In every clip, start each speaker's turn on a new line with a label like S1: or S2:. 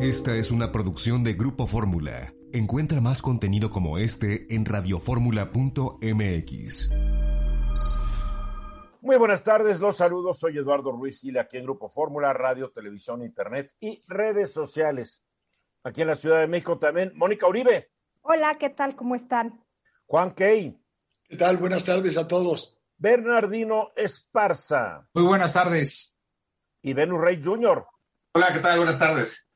S1: Esta es una producción de Grupo Fórmula. Encuentra más contenido como este en radioformula.mx.
S2: Muy buenas tardes, los saludos. Soy Eduardo Ruiz Gil, aquí en Grupo Fórmula, Radio, Televisión, Internet y redes sociales. Aquí en la Ciudad de México también, Mónica Uribe.
S3: Hola, ¿qué tal? ¿Cómo están?
S2: Juan Key.
S4: ¿Qué tal? Buenas tardes a todos.
S2: Bernardino Esparza.
S5: Muy buenas tardes.
S2: Y Venus Rey Jr.
S5: Hola, ¿qué tal? Buenas tardes.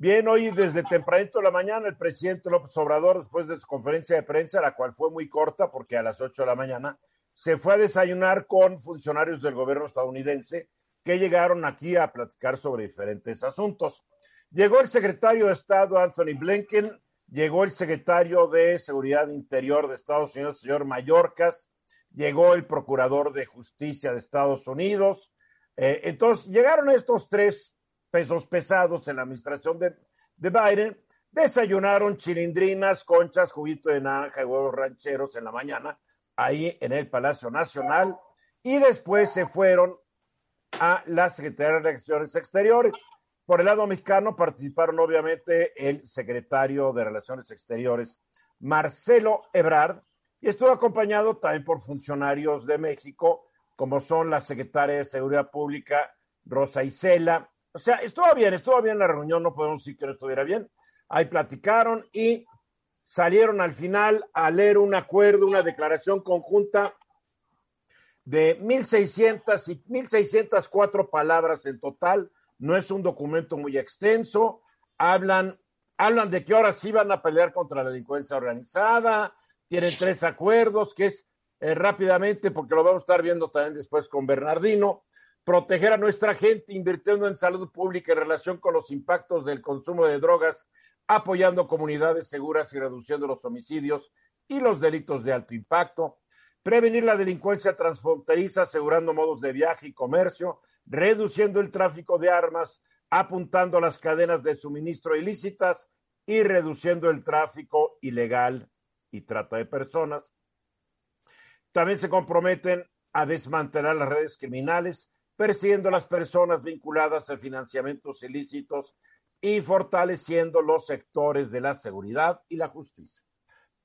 S2: Bien, hoy desde tempranito de la mañana el presidente López Obrador, después de su conferencia de prensa, la cual fue muy corta porque a las 8 de la mañana, se fue a desayunar con funcionarios del gobierno estadounidense que llegaron aquí a platicar sobre diferentes asuntos. Llegó el secretario de Estado Anthony Blinken, llegó el secretario de Seguridad Interior de Estados Unidos, señor Mayorkas, llegó el procurador de Justicia de Estados Unidos. Eh, entonces, llegaron estos tres pesos pesados en la administración de, de Biden, desayunaron chilindrinas, conchas, juguito de naranja y huevos rancheros en la mañana, ahí en el Palacio Nacional, y después se fueron a la Secretaría de Relaciones Exteriores. Por el lado mexicano participaron obviamente el secretario de Relaciones Exteriores, Marcelo Ebrard, y estuvo acompañado también por funcionarios de México, como son la secretaria de Seguridad Pública, Rosa Isela, o sea, estuvo bien, estuvo bien la reunión, no podemos decir que no estuviera bien. Ahí platicaron y salieron al final a leer un acuerdo, una declaración conjunta de 1.600 y 1.604 palabras en total. No es un documento muy extenso. Hablan, hablan de que ahora sí van a pelear contra la delincuencia organizada. Tienen tres acuerdos, que es eh, rápidamente, porque lo vamos a estar viendo también después con Bernardino proteger a nuestra gente invirtiendo en salud pública en relación con los impactos del consumo de drogas, apoyando comunidades seguras y reduciendo los homicidios y los delitos de alto impacto, prevenir la delincuencia transfronteriza, asegurando modos de viaje y comercio, reduciendo el tráfico de armas, apuntando las cadenas de suministro ilícitas y reduciendo el tráfico ilegal y trata de personas. También se comprometen a desmantelar las redes criminales, persiguiendo las personas vinculadas a financiamientos ilícitos y fortaleciendo los sectores de la seguridad y la justicia.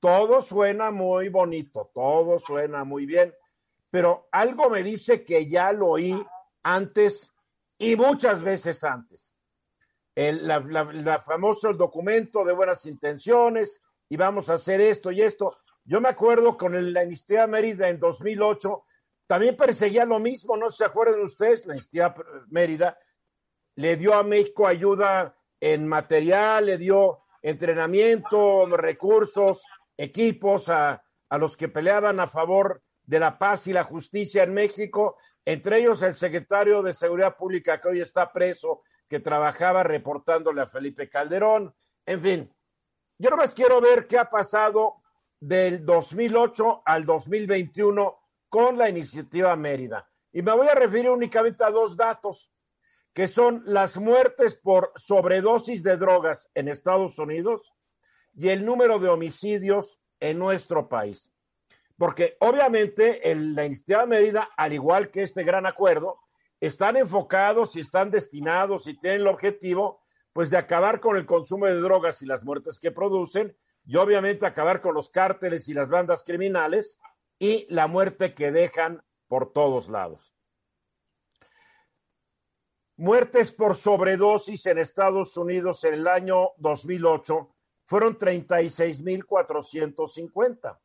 S2: Todo suena muy bonito, todo suena muy bien, pero algo me dice que ya lo oí antes y muchas veces antes. El famoso documento de buenas intenciones y vamos a hacer esto y esto. Yo me acuerdo con el, la Amnistía Mérida en 2008 también perseguía lo mismo, no se acuerdan ustedes, la Instía Mérida le dio a México ayuda en material, le dio entrenamiento, recursos, equipos a, a los que peleaban a favor de la paz y la justicia en México, entre ellos el secretario de Seguridad Pública que hoy está preso, que trabajaba reportándole a Felipe Calderón. En fin, yo nomás quiero ver qué ha pasado del 2008 al 2021 con la iniciativa Mérida. Y me voy a referir únicamente a dos datos, que son las muertes por sobredosis de drogas en Estados Unidos y el número de homicidios en nuestro país. Porque obviamente en la iniciativa Mérida, al igual que este gran acuerdo, están enfocados y están destinados y tienen el objetivo pues de acabar con el consumo de drogas y las muertes que producen y obviamente acabar con los cárteles y las bandas criminales y la muerte que dejan por todos lados. Muertes por sobredosis en Estados Unidos en el año 2008 fueron 36.450.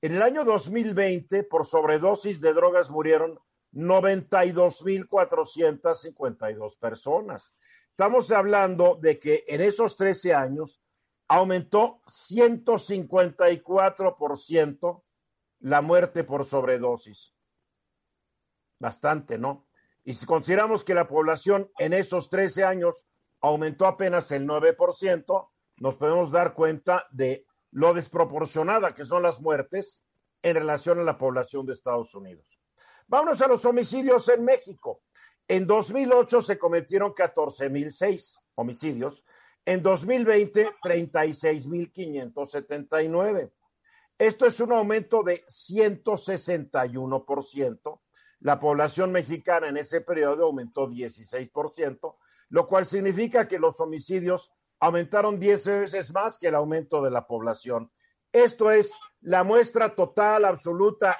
S2: En el año 2020, por sobredosis de drogas murieron 92.452 personas. Estamos hablando de que en esos 13 años aumentó 154% la muerte por sobredosis. Bastante, ¿no? Y si consideramos que la población en esos 13 años aumentó apenas el 9%, nos podemos dar cuenta de lo desproporcionada que son las muertes en relación a la población de Estados Unidos. Vámonos a los homicidios en México. En 2008 se cometieron 14.006 homicidios, en 2020 36.579. Esto es un aumento de 161%. La población mexicana en ese periodo aumentó 16%, lo cual significa que los homicidios aumentaron 10 veces más que el aumento de la población. Esto es la muestra total, absoluta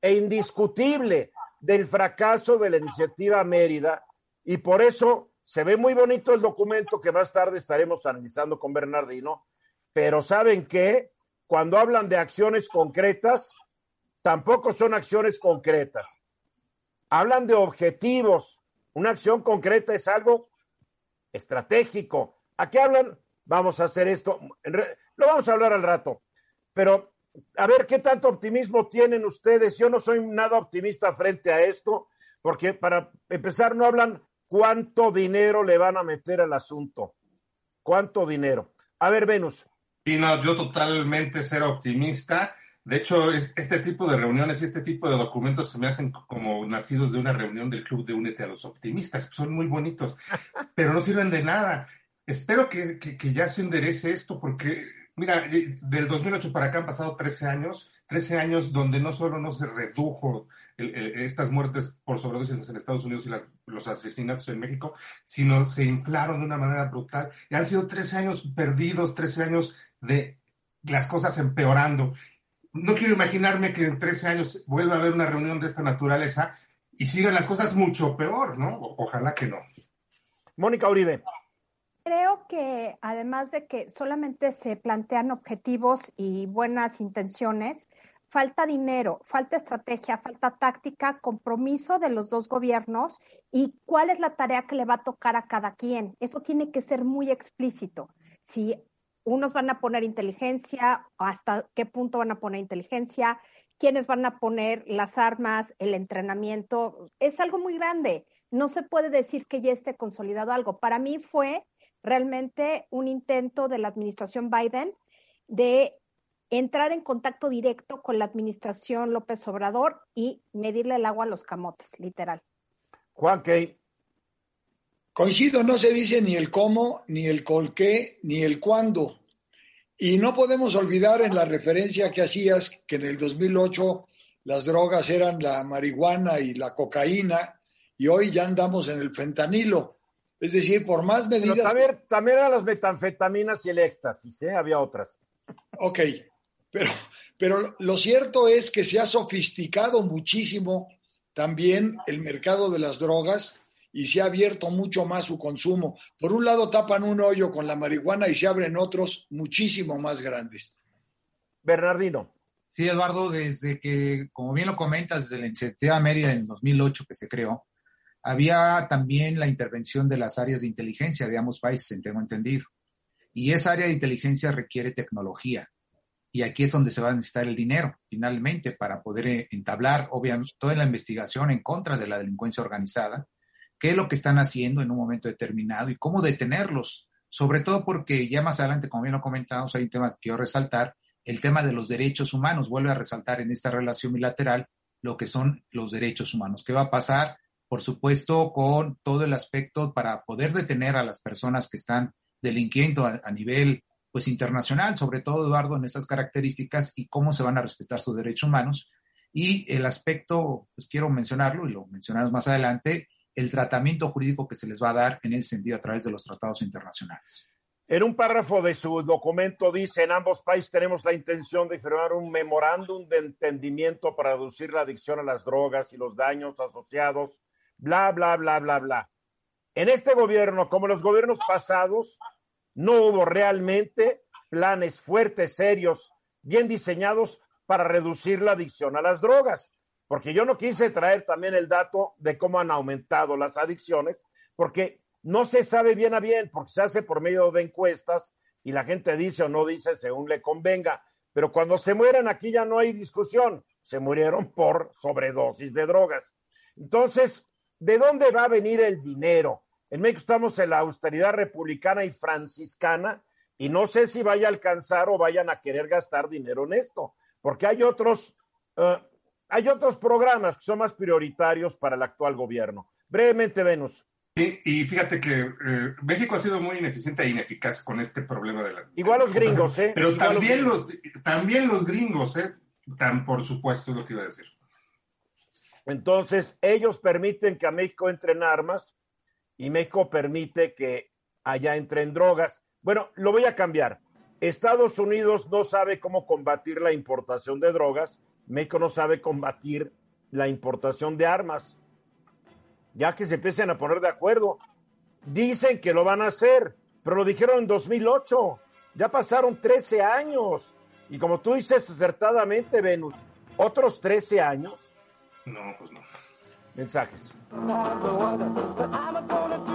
S2: e indiscutible del fracaso de la iniciativa Mérida y por eso se ve muy bonito el documento que más tarde estaremos analizando con Bernardino, pero ¿saben qué? Cuando hablan de acciones concretas, tampoco son acciones concretas. Hablan de objetivos. Una acción concreta es algo estratégico. ¿A qué hablan? Vamos a hacer esto. Lo vamos a hablar al rato. Pero a ver qué tanto optimismo tienen ustedes. Yo no soy nada optimista frente a esto, porque para empezar no hablan cuánto dinero le van a meter al asunto. ¿Cuánto dinero? A ver, Venus.
S5: Sí, no, yo totalmente ser optimista. De hecho, este tipo de reuniones y este tipo de documentos se me hacen como nacidos de una reunión del club de Únete a los Optimistas. Son muy bonitos, pero no sirven de nada. Espero que, que ya se enderece esto porque Mira, del 2008 para acá han pasado 13 años, 13 años donde no solo no se redujo estas muertes por sobredosis en Estados Unidos y los asesinatos en México, sino se inflaron de una manera brutal. Y han sido 13 años perdidos, 13 años de las cosas empeorando. No quiero imaginarme que en 13 años vuelva a haber una reunión de esta naturaleza y sigan las cosas mucho peor, ¿no? ojalá que no.
S2: Mónica Uribe.
S3: Creo que además de que solamente se plantean objetivos y buenas intenciones, falta dinero, falta estrategia, falta táctica, compromiso de los dos gobiernos y cuál es la tarea que le va a tocar a cada quien. Eso tiene que ser muy explícito. Si unos van a poner inteligencia, hasta qué punto van a poner inteligencia, quiénes van a poner las armas, el entrenamiento, es algo muy grande. No se puede decir que ya esté consolidado algo. Para mí fue realmente un intento de la administración Biden de entrar en contacto directo con la administración López Obrador y medirle el agua a los camotes, literal.
S2: Juan Key.
S4: Coincido, no se dice ni el cómo, ni el col qué, ni el cuándo. Y no podemos olvidar en la referencia que hacías que en el 2008 las drogas eran la marihuana y la cocaína y hoy ya andamos en el fentanilo. Es decir, por más medidas.
S2: también, también eran las metanfetaminas y el éxtasis, ¿eh? Había otras.
S4: Ok, pero, pero lo cierto es que se ha sofisticado muchísimo también el mercado de las drogas y se ha abierto mucho más su consumo. Por un lado tapan un hoyo con la marihuana y se abren otros muchísimo más grandes.
S2: Bernardino.
S6: Sí, Eduardo, desde que, como bien lo comentas, desde la iniciativa Mérida en 2008 que se creó, había también la intervención de las áreas de inteligencia de ambos países, tengo entendido. Y esa área de inteligencia requiere tecnología. Y aquí es donde se va a necesitar el dinero, finalmente, para poder eh, entablar, obviamente, toda la investigación en contra de la delincuencia organizada, qué es lo que están haciendo en un momento determinado y cómo detenerlos. Sobre todo porque ya más adelante, como bien lo comentamos, hay un tema que quiero resaltar, el tema de los derechos humanos. Vuelve a resaltar en esta relación bilateral lo que son los derechos humanos. ¿Qué va a pasar por supuesto, con todo el aspecto para poder detener a las personas que están delinquiendo a, nivel pues internacional, sobre todo Eduardo en estas características y cómo se van a respetar sus derechos humanos. Y el aspecto, pues quiero mencionarlo y lo mencionamos más adelante, el tratamiento jurídico que se les va a dar en ese sentido a través de los tratados internacionales.
S2: En un párrafo de su documento dice, en ambos países tenemos la intención de firmar un memorándum de entendimiento para reducir la adicción a las drogas y los daños asociados bla, bla, bla, bla, bla. En este gobierno, como en los gobiernos pasados, no hubo realmente planes fuertes, serios, bien diseñados para reducir la adicción a las drogas. Porque yo no quise traer también el dato de cómo han aumentado las adicciones, porque no se sabe bien a bien, porque se hace por medio de encuestas y la gente dice o no dice según le convenga. Pero cuando se mueren aquí ya no hay discusión, se murieron por sobredosis de drogas. Entonces, ¿De dónde va a venir el dinero? En México estamos en la austeridad republicana y franciscana y no sé si vaya a alcanzar o vayan a querer gastar dinero en esto, porque hay otros, uh, hay otros programas que son más prioritarios para el actual gobierno. Brevemente, Venus.
S5: Sí, y fíjate que eh, México ha sido muy ineficiente e ineficaz con este problema de la...
S2: Igual los gringos, ¿eh?
S5: Pero
S2: Igual
S5: también
S2: los
S5: los, también los gringos, ¿eh? Tan por supuesto es lo que iba a decir.
S2: Entonces, ellos permiten que a México entren armas y México permite que allá entren drogas. Bueno, lo voy a cambiar. Estados Unidos no sabe cómo combatir la importación de drogas, México no sabe combatir la importación de armas. Ya que se empiecen a poner de acuerdo. Dicen que lo van a hacer, pero lo dijeron en 2008. Ya pasaron 13 años. Y como tú dices acertadamente, Venus, otros 13 años.
S5: No, pues no.
S2: Mensajes.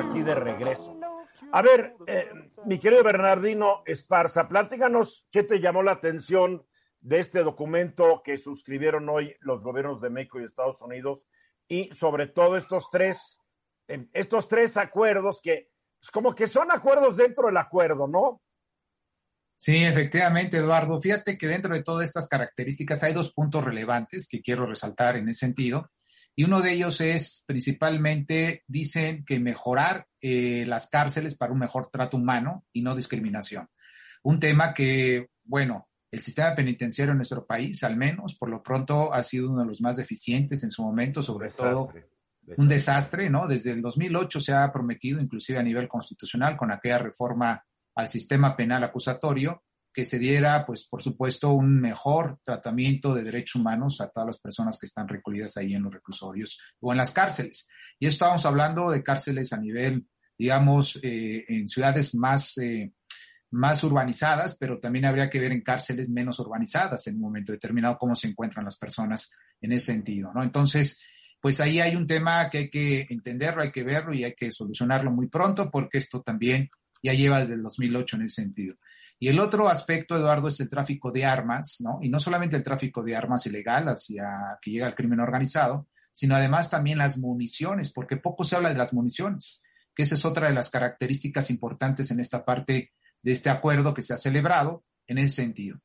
S2: Aquí de regreso. A ver, eh, mi querido Bernardino Esparza, pláticanos qué te llamó la atención de este documento que suscribieron hoy los gobiernos de México y Estados Unidos y sobre todo estos tres, eh, estos tres acuerdos que pues, como que son acuerdos dentro del acuerdo, ¿no?
S6: Sí, efectivamente, Eduardo. Fíjate que dentro de todas estas características hay dos puntos relevantes que quiero resaltar en ese sentido. Y uno de ellos es principalmente, dicen que mejorar eh, las cárceles para un mejor trato humano y no discriminación. Un tema que, bueno, el sistema penitenciario en nuestro país, al menos, por lo pronto, ha sido uno de los más deficientes en su momento, sobre
S2: Desastre,
S6: todo
S2: desastre.
S6: un desastre, ¿no? Desde el 2008 se ha prometido, inclusive a nivel constitucional, con aquella reforma al sistema penal acusatorio, que se diera, pues, por supuesto, un mejor tratamiento de derechos humanos a todas las personas que están recluidas ahí en los reclusorios o en las cárceles. Y esto estamos hablando de cárceles a nivel, digamos, eh, en ciudades más, eh, más urbanizadas, pero también habría que ver en cárceles menos urbanizadas en un momento determinado cómo se encuentran las personas en ese sentido, ¿no? Entonces, pues ahí hay un tema que hay que entenderlo, hay que verlo y hay que solucionarlo muy pronto porque esto también ya lleva desde el 2008 en ese sentido. Y el otro aspecto, Eduardo, es el tráfico de armas, ¿no? Y no solamente el tráfico de armas ilegal hacia que llega al crimen organizado, sino además también las municiones, porque poco se habla de las municiones, que esa es otra de las características importantes en esta parte de este acuerdo que se ha celebrado en ese sentido.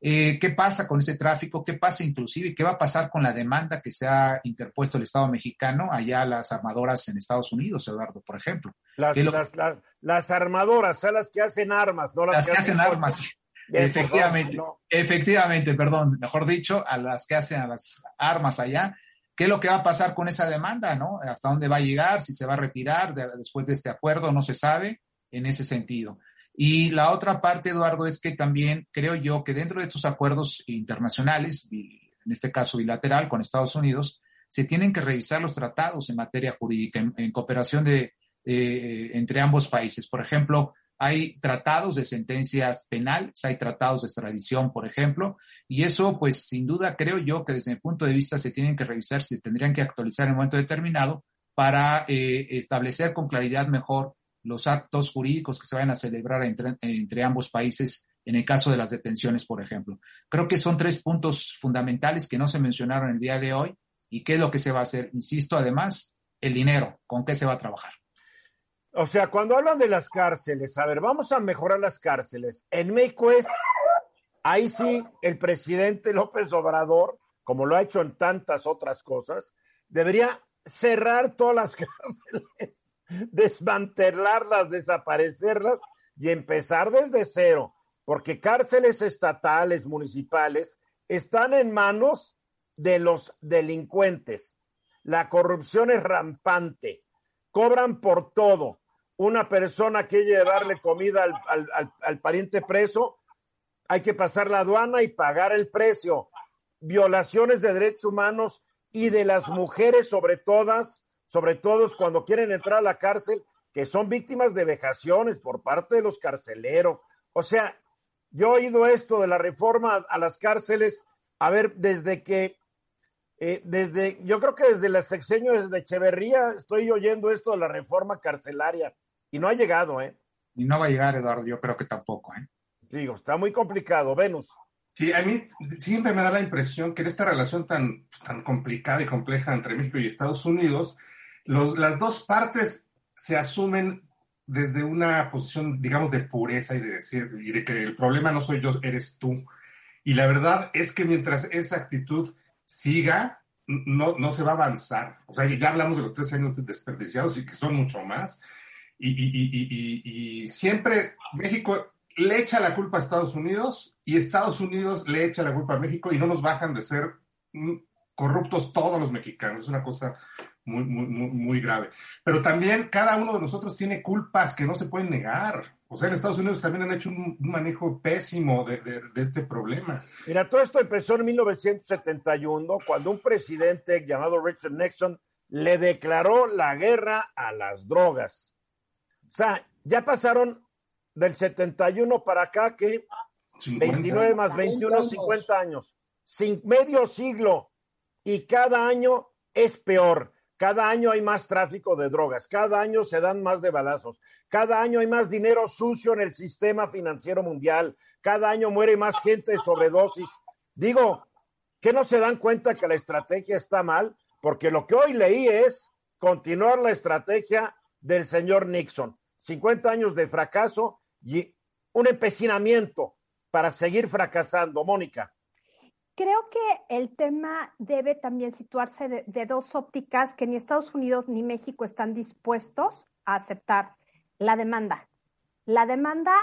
S6: Eh, ¿Qué pasa con ese tráfico? ¿Qué pasa inclusive? ¿Qué va a pasar con la demanda que se ha interpuesto el Estado mexicano allá a las armadoras en Estados Unidos, Eduardo, por ejemplo?
S2: Las,
S6: ¿Qué lo-
S2: las, las, las armadoras, son las que hacen armas, no las,
S6: las que hacen armas.
S2: Bien,
S6: Efectivamente, efectivamente, perdón, mejor dicho, a las que hacen a las armas allá. ¿Qué es lo que va a pasar con esa demanda, no? ¿Hasta dónde va a llegar? Si se va a retirar de- después de este acuerdo, no se sabe en ese sentido. Y la otra parte, Eduardo, es que también creo yo que dentro de estos acuerdos internacionales, en este caso bilateral con Estados Unidos, se tienen que revisar los tratados en materia jurídica en, en cooperación de, eh, entre ambos países. Por ejemplo, hay tratados de sentencias penales, hay tratados de extradición, por ejemplo, y eso, pues, sin duda, creo yo que desde mi punto de vista se tienen que revisar, se tendrían que actualizar en un momento determinado para eh, establecer con claridad mejor los actos jurídicos que se vayan a celebrar entre, entre ambos países en el caso de las detenciones, por ejemplo. Creo que son tres puntos fundamentales que no se mencionaron el día de hoy y qué es lo que se va a hacer. Insisto, además, el dinero, con qué se va a trabajar.
S2: O sea, cuando hablan de las cárceles, a ver, vamos a mejorar las cárceles. En México es, ahí sí, el presidente López Obrador, como lo ha hecho en tantas otras cosas, debería cerrar todas las cárceles, desmantelarlas, desaparecerlas y empezar desde cero, porque cárceles estatales, municipales, están en manos de los delincuentes. La corrupción es rampante, cobran por todo una persona que llevarle comida al, al, al, al, pariente preso, hay que pasar la aduana y pagar el precio. Violaciones de derechos humanos y de las mujeres sobre todas, sobre todos cuando quieren entrar a la cárcel, que son víctimas de vejaciones por parte de los carceleros. O sea, yo he oído esto de la reforma a las cárceles, a ver, desde que, eh, desde, yo creo que desde el sexenio de Echeverría estoy oyendo esto de la reforma carcelaria. Y no ha llegado, ¿eh?
S6: Y no va a llegar, Eduardo, yo creo que tampoco, ¿eh?
S2: Digo, está muy complicado. Venus.
S5: Sí, a mí siempre me da la impresión que en esta relación tan, pues, tan complicada y compleja entre México y Estados Unidos, los, las dos partes se asumen desde una posición, digamos, de pureza y de decir, y de que el problema no soy yo, eres tú. Y la verdad es que mientras esa actitud siga, no, no se va a avanzar. O sea, ya hablamos de los tres años desperdiciados y que son mucho más. Y, y, y, y, siempre México le echa la culpa a Estados Unidos y Estados Unidos le echa la culpa a México y no nos bajan de ser corruptos todos los mexicanos. Es una cosa muy, muy, muy, grave. Pero también cada uno de nosotros tiene culpas que no se pueden negar. O sea, en Estados Unidos también han hecho un, manejo pésimo de, de, este problema.
S2: Mira, todo esto empezó en 1971, cuando un presidente llamado Richard Nixon le declaró la guerra a las drogas. O sea, ya pasaron del 71 para acá que 29 más 21, 50 años. Sin medio siglo. Y cada año es peor. Cada año hay más tráfico de drogas, cada año se dan más de balazos, cada año hay más dinero sucio en el sistema financiero mundial, cada año muere más gente de sobredosis. Digo, ¿que no se dan cuenta que la estrategia está mal? Porque lo que hoy leí es continuar la estrategia del señor Nixon. 50 años de fracaso y un empecinamiento para seguir fracasando. Mónica.
S3: Creo que el tema debe también situarse de, dos ópticas que ni Estados Unidos ni México están dispuestos a aceptar. La demanda. La demanda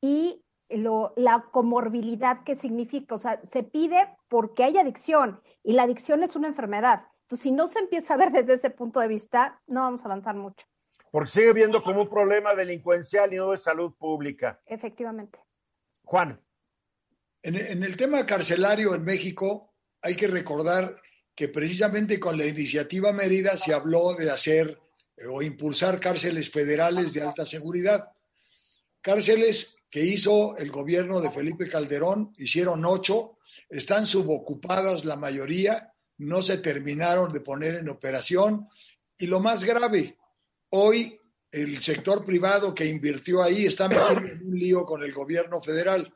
S3: y lo, la comorbilidad que significa. O sea, se pide porque hay adicción y la adicción es una enfermedad. Entonces, si no se empieza a ver desde ese punto de vista, no vamos a avanzar mucho.
S2: Porque sigue viendo como un problema delincuencial y no de salud pública.
S3: Efectivamente.
S2: Juan.
S4: En, el tema carcelario en México, hay que recordar que precisamente con la iniciativa Mérida se habló de hacer eh, o impulsar cárceles federales de alta seguridad. Cárceles que hizo el gobierno de Felipe Calderón, hicieron ocho, están subocupadas la mayoría, no se terminaron de poner en operación y lo más grave, hoy el sector privado que invirtió ahí está metido en un lío con el gobierno federal.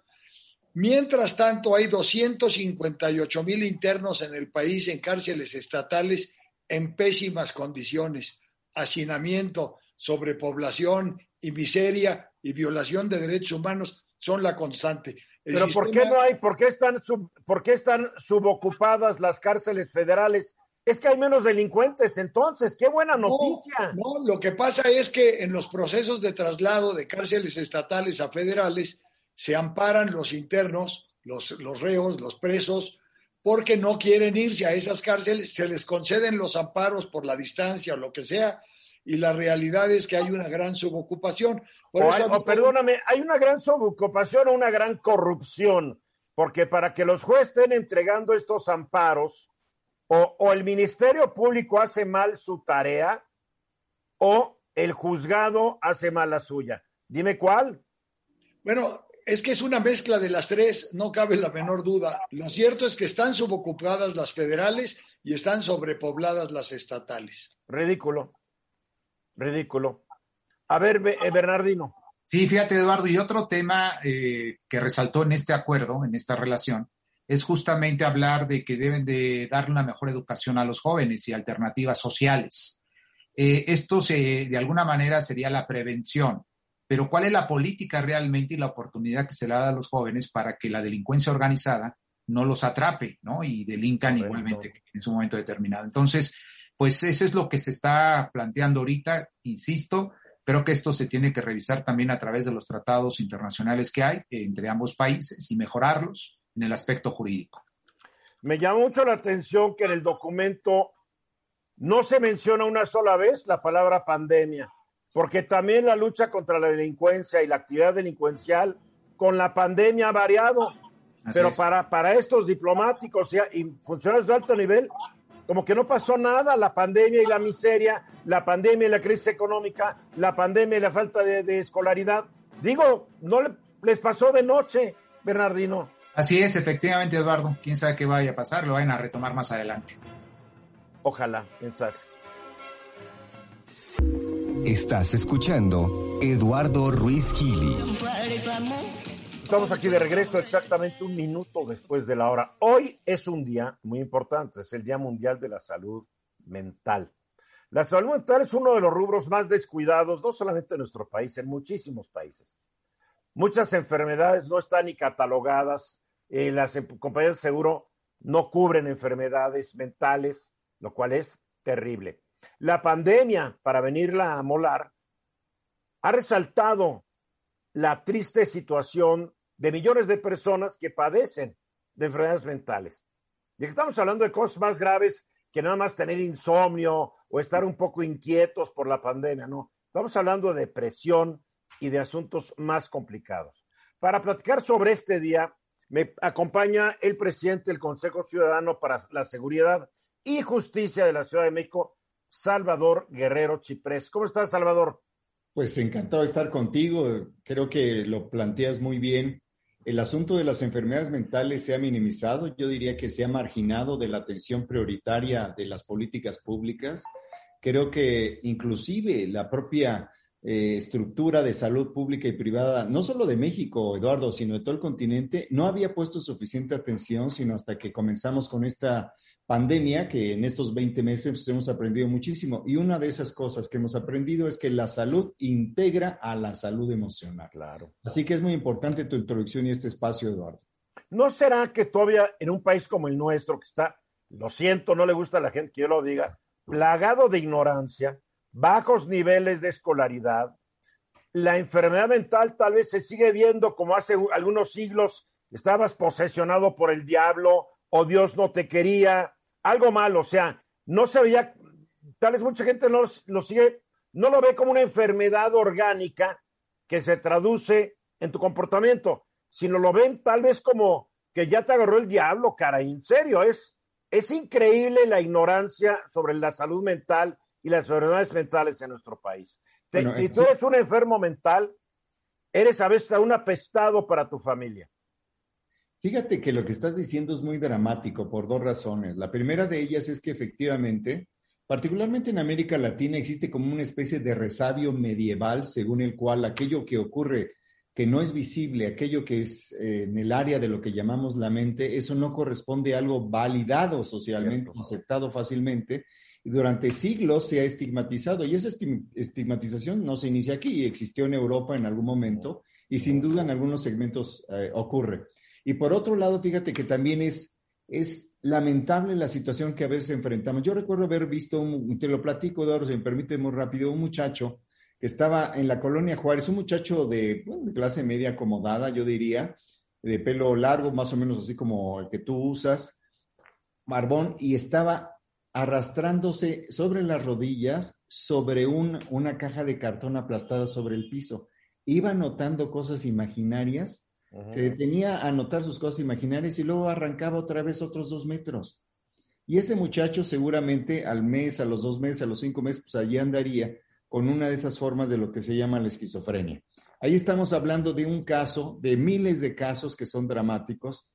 S4: Mientras tanto, hay 258 mil internos en el país en cárceles estatales en pésimas condiciones, hacinamiento, sobrepoblación y miseria y violación de derechos humanos son la constante.
S2: Pero ¿por qué no hay, por qué están, por qué están subocupadas las cárceles federales? Es que hay menos delincuentes, entonces, qué buena noticia.
S4: no, lo que pasa es que en los procesos de traslado de cárceles estatales a federales, se amparan los internos, los, los reos, los presos, porque no quieren irse a esas cárceles, se les conceden los amparos por la distancia o lo que sea, y la realidad es que hay una gran subocupación.
S2: o, perdóname, hay una gran subocupación o una gran corrupción, porque para que los jueces estén entregando estos amparos, o, o el Ministerio Público hace mal su tarea, o el juzgado hace mal la suya. Dime cuál.
S4: Bueno, es que es una mezcla de las tres, no cabe la menor duda. Lo cierto es que están subocupadas las federales y están sobrepobladas las estatales.
S2: Ridículo, ridículo. A ver, eh, Bernardino.
S6: Sí, fíjate, Eduardo, y otro tema eh, que resaltó en este acuerdo, en esta relación, es justamente hablar de que deben de darle una mejor educación a los jóvenes y alternativas sociales. Eh, esto se, de alguna manera sería la prevención pero ¿cuál es la política realmente y la oportunidad que se le da a los jóvenes para que la delincuencia organizada no los atrape, ¿no? Y delincan igualmente en su momento determinado. Entonces, pues eso es lo que se está planteando ahorita, insisto, creo que esto se tiene que revisar también a través de los tratados internacionales que hay entre ambos países y mejorarlos en el aspecto jurídico.
S2: Me llama mucho la atención que en el documento no se menciona una sola vez la palabra pandemia porque también la lucha contra la delincuencia y la actividad delincuencial con la pandemia ha variado. pero para, para estos diplomáticos y, funcionarios de alto nivel, como que no pasó nada, la pandemia y la miseria, la pandemia y la crisis económica, la pandemia y la falta de, escolaridad. Digo, no les pasó de noche, Bernardino.
S6: Así es, efectivamente, Eduardo. Quién sabe qué vaya a pasar, lo vayan a retomar más adelante.
S2: Ojalá, mensajes.
S1: Estás escuchando Eduardo Ruiz Gili.
S2: Estamos aquí de regreso exactamente un minuto después de la hora. Hoy es un día muy importante, es el Día Mundial de la Salud Mental. La salud mental es uno de los rubros más descuidados, no solamente en nuestro país, en muchísimos países. Muchas enfermedades no están ni catalogadas, eh, las em, compañías de seguro no cubren enfermedades mentales, lo cual es terrible. La pandemia, para venirla a molar, ha resaltado la triste situación de millones de personas que padecen de enfermedades mentales. Y estamos hablando de cosas más graves que nada más tener insomnio o estar un poco inquietos por la pandemia, no. Estamos hablando de depresión y de asuntos más complicados. Para platicar sobre este día, me acompaña el presidente del Consejo Ciudadano para la Seguridad y Justicia de la Ciudad de México, Salvador Guerrero Chiprés. ¿Cómo estás, Salvador?
S7: Pues encantado de estar contigo. Creo que lo planteas muy bien. El asunto de las enfermedades mentales se ha minimizado. Yo diría que se ha marginado de la atención prioritaria de las políticas públicas. Creo que inclusive la propia eh, estructura de salud pública y privada, no solo de México, Eduardo, sino de todo el continente, no había puesto suficiente atención, sino hasta que comenzamos con esta pandemia, que en estos 20 meses hemos aprendido muchísimo. Y una de esas cosas que hemos aprendido es que la salud integra a la salud emocional.
S2: Claro.
S7: Así que es muy importante tu introducción y este espacio, Eduardo.
S2: ¿No será que todavía en un país como el nuestro, que está, lo siento, no le gusta a la gente que yo lo diga, plagado de ignorancia, bajos niveles de escolaridad, la enfermedad mental tal vez se sigue viendo como hace algunos siglos, estabas posesionado por el diablo o Dios no te quería, algo malo, o sea, no se veía, tal vez mucha gente no lo sigue, no lo ve como una enfermedad orgánica que se traduce en tu comportamiento, sino lo ven tal vez como que ya te agarró el diablo, cara, en serio, es, es increíble la ignorancia sobre la salud mental y las enfermedades mentales en nuestro país. Bueno, si tú eres un enfermo mental, eres a veces un apestado para tu familia.
S7: Fíjate que lo que estás diciendo es muy dramático por dos razones. La primera de ellas es que efectivamente, particularmente en América Latina, existe como una especie de resabio medieval según el cual aquello que ocurre que no es visible, aquello que es eh, en el área de lo que llamamos la mente, eso no corresponde a algo validado socialmente, aceptado fácilmente, y durante siglos se ha estigmatizado. Y esa estigmatización no se inicia aquí, existió en Europa en algún momento, y sin duda en algunos segmentos eh, ocurre. Y por otro lado, fíjate que también es, es lamentable la situación que a veces enfrentamos. Yo recuerdo haber visto, un, te lo platico, Eduardo, si me permite muy rápido, un muchacho que estaba en la colonia Juárez, un muchacho de, de clase media acomodada, yo diría, de pelo largo, más o menos así como el que tú usas, barbón, y estaba arrastrándose sobre las rodillas sobre un, una caja de cartón aplastada sobre el piso. Iba notando cosas imaginarias se detenía a anotar sus cosas imaginarias y luego arrancaba otra vez otros dos metros. Y ese muchacho seguramente al mes, a los dos meses, a los cinco meses, pues allí andaría con una de esas formas de lo que se llama la esquizofrenia. Ahí estamos hablando de un caso, de miles de casos que son dramáticos,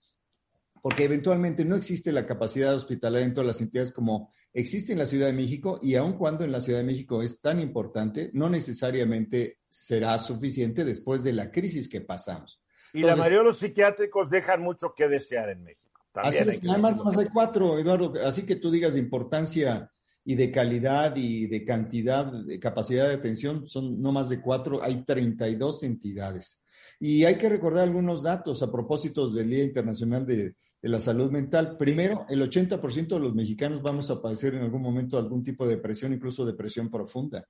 S7: porque eventualmente no existe la capacidad hospitalaria en todas las entidades como existe en la Ciudad de México y aun cuando en la Ciudad de México es tan importante, no necesariamente será suficiente después de la crisis que pasamos.
S2: Y la mayoría de los psiquiátricos dejan mucho que desear en México.
S7: También así es, además más hay cuatro, Eduardo, así que tú digas de importancia y de calidad y de cantidad, de capacidad de atención, son no más de cuatro, hay 32 entidades. Y hay que recordar algunos datos a propósito del Día Internacional de, de la Salud Mental. Primero, el 80% de los mexicanos vamos a padecer en algún momento algún tipo de depresión, incluso depresión profunda.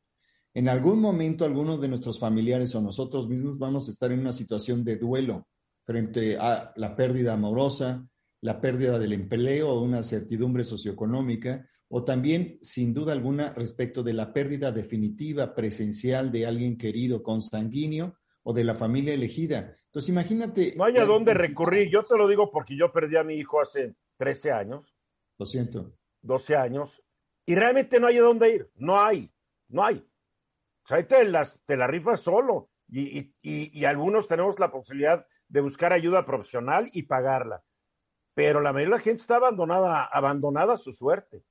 S7: En algún momento, algunos de nuestros familiares o nosotros mismos vamos a estar en una situación de duelo frente a la pérdida amorosa, la pérdida del empleo o una certidumbre socioeconómica, o también, sin duda alguna, respecto de la pérdida definitiva presencial de alguien querido, consanguíneo o de la familia elegida. Entonces, imagínate.
S2: No hay a dónde recurrir. Yo te lo digo porque yo perdí a mi hijo hace 13 años.
S7: Lo siento.
S2: 12 años. Y realmente no hay a dónde ir. No hay. No hay ahí te, las, te la rifas solo. Y, y, algunos tenemos la posibilidad de buscar ayuda profesional y pagarla. Pero la mayoría de la gente está abandonada, abandonada a su suerte.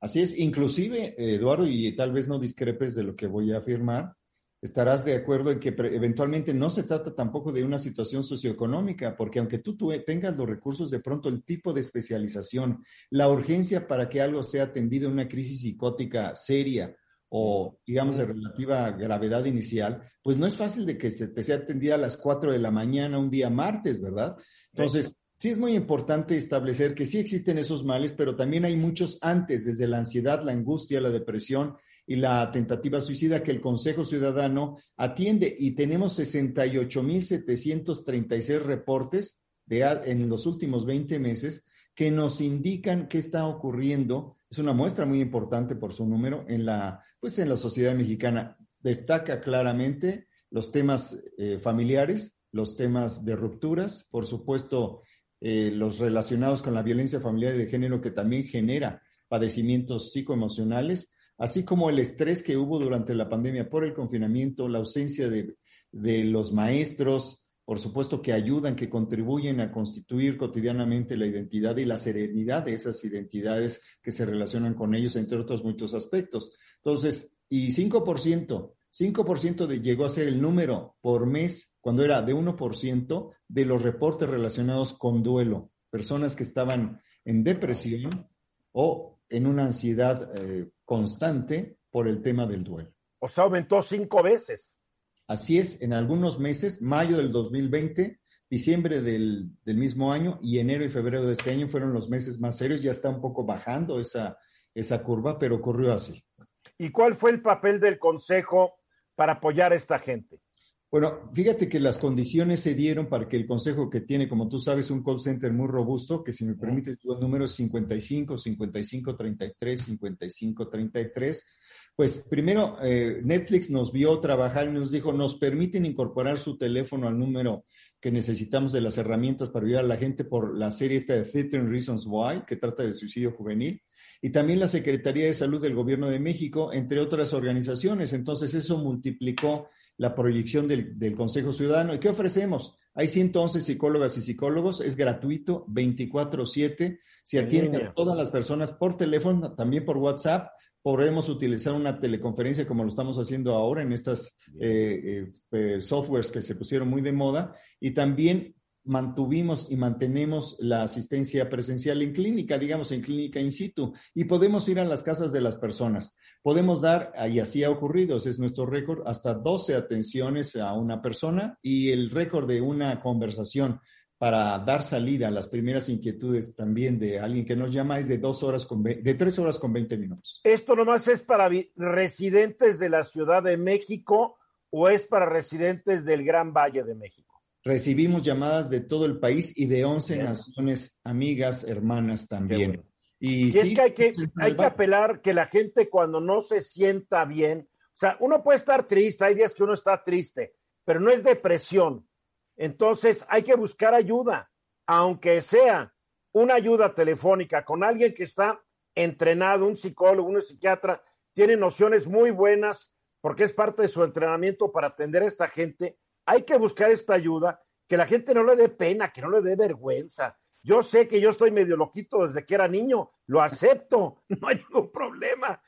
S7: Así es, inclusive, Eduardo, y tal vez no discrepes de lo que voy a afirmar, estarás de acuerdo en que eventualmente no se trata tampoco de una situación socioeconómica, porque aunque tú, tú, tengas los recursos, de pronto el tipo de especialización, la urgencia para que algo sea atendido en una crisis psicótica seria o, digamos, de relativa gravedad inicial, pues no es fácil de que se te sea atendida a las 4 de la mañana un día martes, ¿verdad? Entonces, sí es muy importante establecer que sí existen esos males, pero también hay muchos antes, desde la ansiedad, la angustia, la depresión, y la tentativa suicida que el Consejo Ciudadano atiende y tenemos 68.736 reportes de, en los últimos 20 meses que nos indican qué está ocurriendo. Es una muestra muy importante por su número en la, pues en la sociedad mexicana. Destaca claramente los temas eh, familiares, los temas de rupturas, por supuesto, eh, los relacionados con la violencia familiar y de género que también genera padecimientos psicoemocionales así como el estrés que hubo durante la pandemia por el confinamiento, la ausencia de, los maestros, por supuesto que ayudan, que contribuyen a constituir cotidianamente la identidad y la serenidad de esas identidades que se relacionan con ellos, entre otros muchos aspectos. Entonces, y 5%, 5% de, llegó a ser el número por mes, cuando era de 1% de los reportes relacionados con duelo, personas que estaban en depresión o en una ansiedad eh, constante por el tema del duelo.
S2: O sea, aumentó cinco veces.
S7: Así es, en algunos meses, mayo del 2020, diciembre del, mismo año y enero y febrero de este año fueron los meses más serios. Ya está un poco bajando esa, esa curva, pero ocurrió así.
S2: ¿Y cuál fue el papel del Consejo para apoyar a esta gente?
S7: Bueno, fíjate que las condiciones se dieron para que el Consejo, que tiene, como tú sabes, un call center muy robusto, que si me permite, el número es 55, 55, 33, 55, 33. Pues primero, eh, Netflix nos vio trabajar y nos dijo, nos permiten incorporar su teléfono al número que necesitamos de las herramientas para ayudar a la gente por la serie esta de 13 Reasons Why, que trata de suicidio juvenil y también la Secretaría de Salud del Gobierno de México, entre otras organizaciones. Entonces, eso multiplicó la proyección del, Consejo Ciudadano. ¿Y qué ofrecemos? Hay 111 psicólogas y psicólogos, es gratuito, 24/7, se atienden a todas las personas por teléfono, también por WhatsApp. Podemos utilizar una teleconferencia como lo estamos haciendo ahora en estas eh, eh, eh, softwares que se pusieron muy de moda y también mantuvimos y mantenemos la asistencia presencial en clínica, digamos en clínica in situ, y podemos ir a las casas de las personas. Podemos dar, y así ha ocurrido, ese es nuestro récord, hasta 12 atenciones a una persona y el récord de una conversación para dar salida a las primeras inquietudes también de alguien que nos llama es de dos horas con de tres horas con 20 minutos.
S2: ¿Esto nomás es para residentes de la Ciudad de México o es para residentes del Gran Valle de México?
S7: Recibimos llamadas de todo el país y de 11 naciones amigas, hermanas también.
S2: Y, es que hay, que hay que apelar que la gente cuando no se sienta bien, o sea, uno puede estar triste, hay días que uno está triste, pero no es depresión. Entonces hay que buscar ayuda, aunque sea una ayuda telefónica con alguien que está entrenado, un psicólogo, un psiquiatra, tiene nociones muy buenas porque es parte de su entrenamiento para atender a esta gente hay que buscar esta ayuda, que la gente no le dé pena, que no le dé vergüenza. Yo sé que yo estoy medio loquito desde que era niño, lo acepto, no hay ningún problema.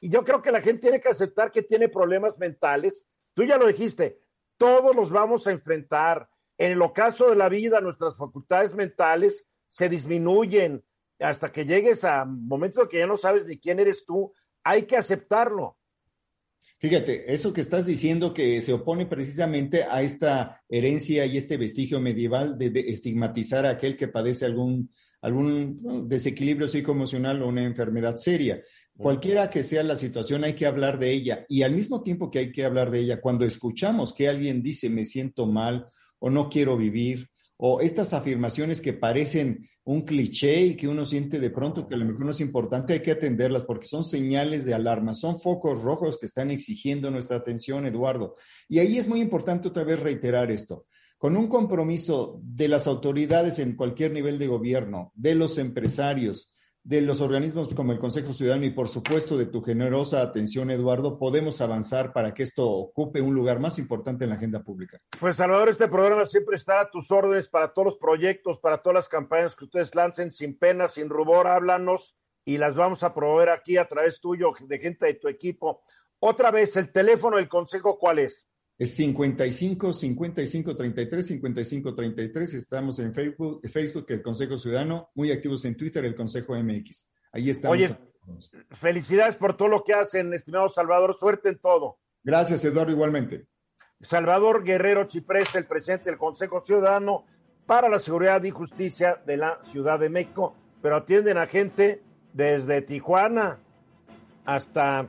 S2: y yo creo que la gente tiene que aceptar que tiene problemas mentales. Tú ya lo dijiste, todos los vamos a enfrentar. En el ocaso de la vida, nuestras facultades mentales se disminuyen hasta que llegues a momentos en que ya no sabes ni quién eres tú. Hay que aceptarlo.
S7: Fíjate, eso que estás diciendo que se opone precisamente a esta herencia y este vestigio medieval de, estigmatizar a aquel que padece algún, algún desequilibrio psicoemocional o una enfermedad seria. Cualquiera que sea la situación, hay que hablar de ella. Y al mismo tiempo que hay que hablar de ella, cuando escuchamos que alguien dice me siento mal o no quiero vivir, o estas afirmaciones que parecen un cliché y que uno siente de pronto que a lo mejor no es importante, hay que atenderlas porque son señales de alarma, son focos rojos que están exigiendo nuestra atención, Eduardo. Y ahí es muy importante otra vez reiterar esto. Con un compromiso de las autoridades en cualquier nivel de gobierno, de los empresarios, de los organismos como el Consejo Ciudadano y por supuesto de tu generosa atención, Eduardo, podemos avanzar para que esto ocupe un lugar más importante en la agenda pública.
S2: Pues Salvador, este programa siempre estará a tus órdenes para todos los proyectos, para todas las campañas que ustedes lancen sin pena, sin rubor, háblanos y las vamos a proveer aquí a través tuyo, de gente de tu equipo. Otra vez, el teléfono del Consejo, ¿cuál es?
S7: Es 55 55 33 55 33. Estamos en Facebook, Facebook, el Consejo Ciudadano, muy activos en Twitter, el Consejo MX. Ahí estamos.
S2: Oye, felicidades por todo lo que hacen, estimado Salvador. Suerte en todo.
S7: Gracias, Eduardo, igualmente.
S2: Salvador Guerrero Chiprés, el presidente del Consejo Ciudadano para la Seguridad y Justicia de la Ciudad de México, pero atienden a gente desde Tijuana hasta